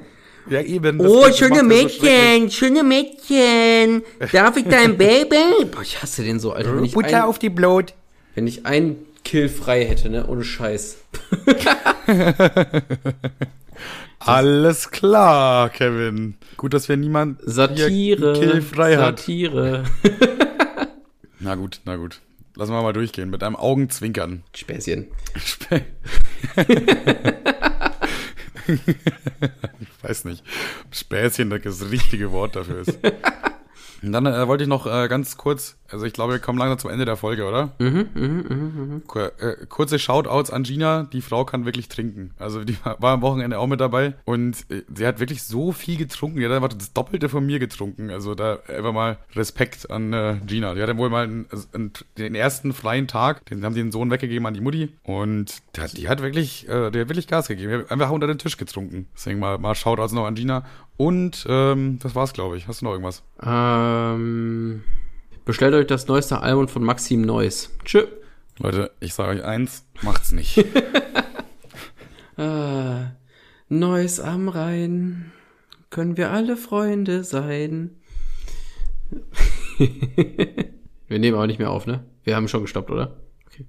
Ja, eben. das- Oh, das schöne er so. Mädchen, schöne Mädchen. Darf ich dein Baby? Boah, ich hasse den so, Alter. Wenn ich, Butter ein, auf die Blut. wenn ich einen Kill frei hätte, ne? Ohne Scheiß. Alles klar, Kevin. Gut, dass wir niemand Satire. Kill frei hat. Satire. Na gut, na gut. Lassen wir mal durchgehen. Mit einem Augenzwinkern. Späßchen. Sp- ich weiß nicht, Späßchen das richtige Wort dafür ist. Und dann äh, wollte ich noch äh, ganz kurz, also ich glaube, wir kommen langsam zum Ende der Folge, oder? Mhm, Kur äh, kurze Shoutouts an Gina, die Frau kann wirklich trinken. Also die war, am Wochenende auch mit dabei und äh, sie hat wirklich so viel getrunken, die hat einfach das Doppelte von mir getrunken. Also da einfach mal Respekt an äh, Gina. Die hatte wohl mal einen, einen, den ersten freien Tag, den haben die den Sohn weggegeben an die Mutti und die hat, die hat wirklich, äh, die hat wirklich Gas gegeben. Die hat einfach unter den Tisch getrunken. Deswegen mal, mal Shoutouts noch an Gina. Und ähm, das war's, glaube ich. Hast du noch irgendwas? Ähm, bestellt euch das neueste Album von Maxim Neuss. Tschö. Leute, ich sage euch eins, macht's nicht. Ah, Neuss am Rhein. Können wir alle Freunde sein? wir nehmen aber nicht mehr auf, ne? Wir haben schon gestoppt, oder? Okay.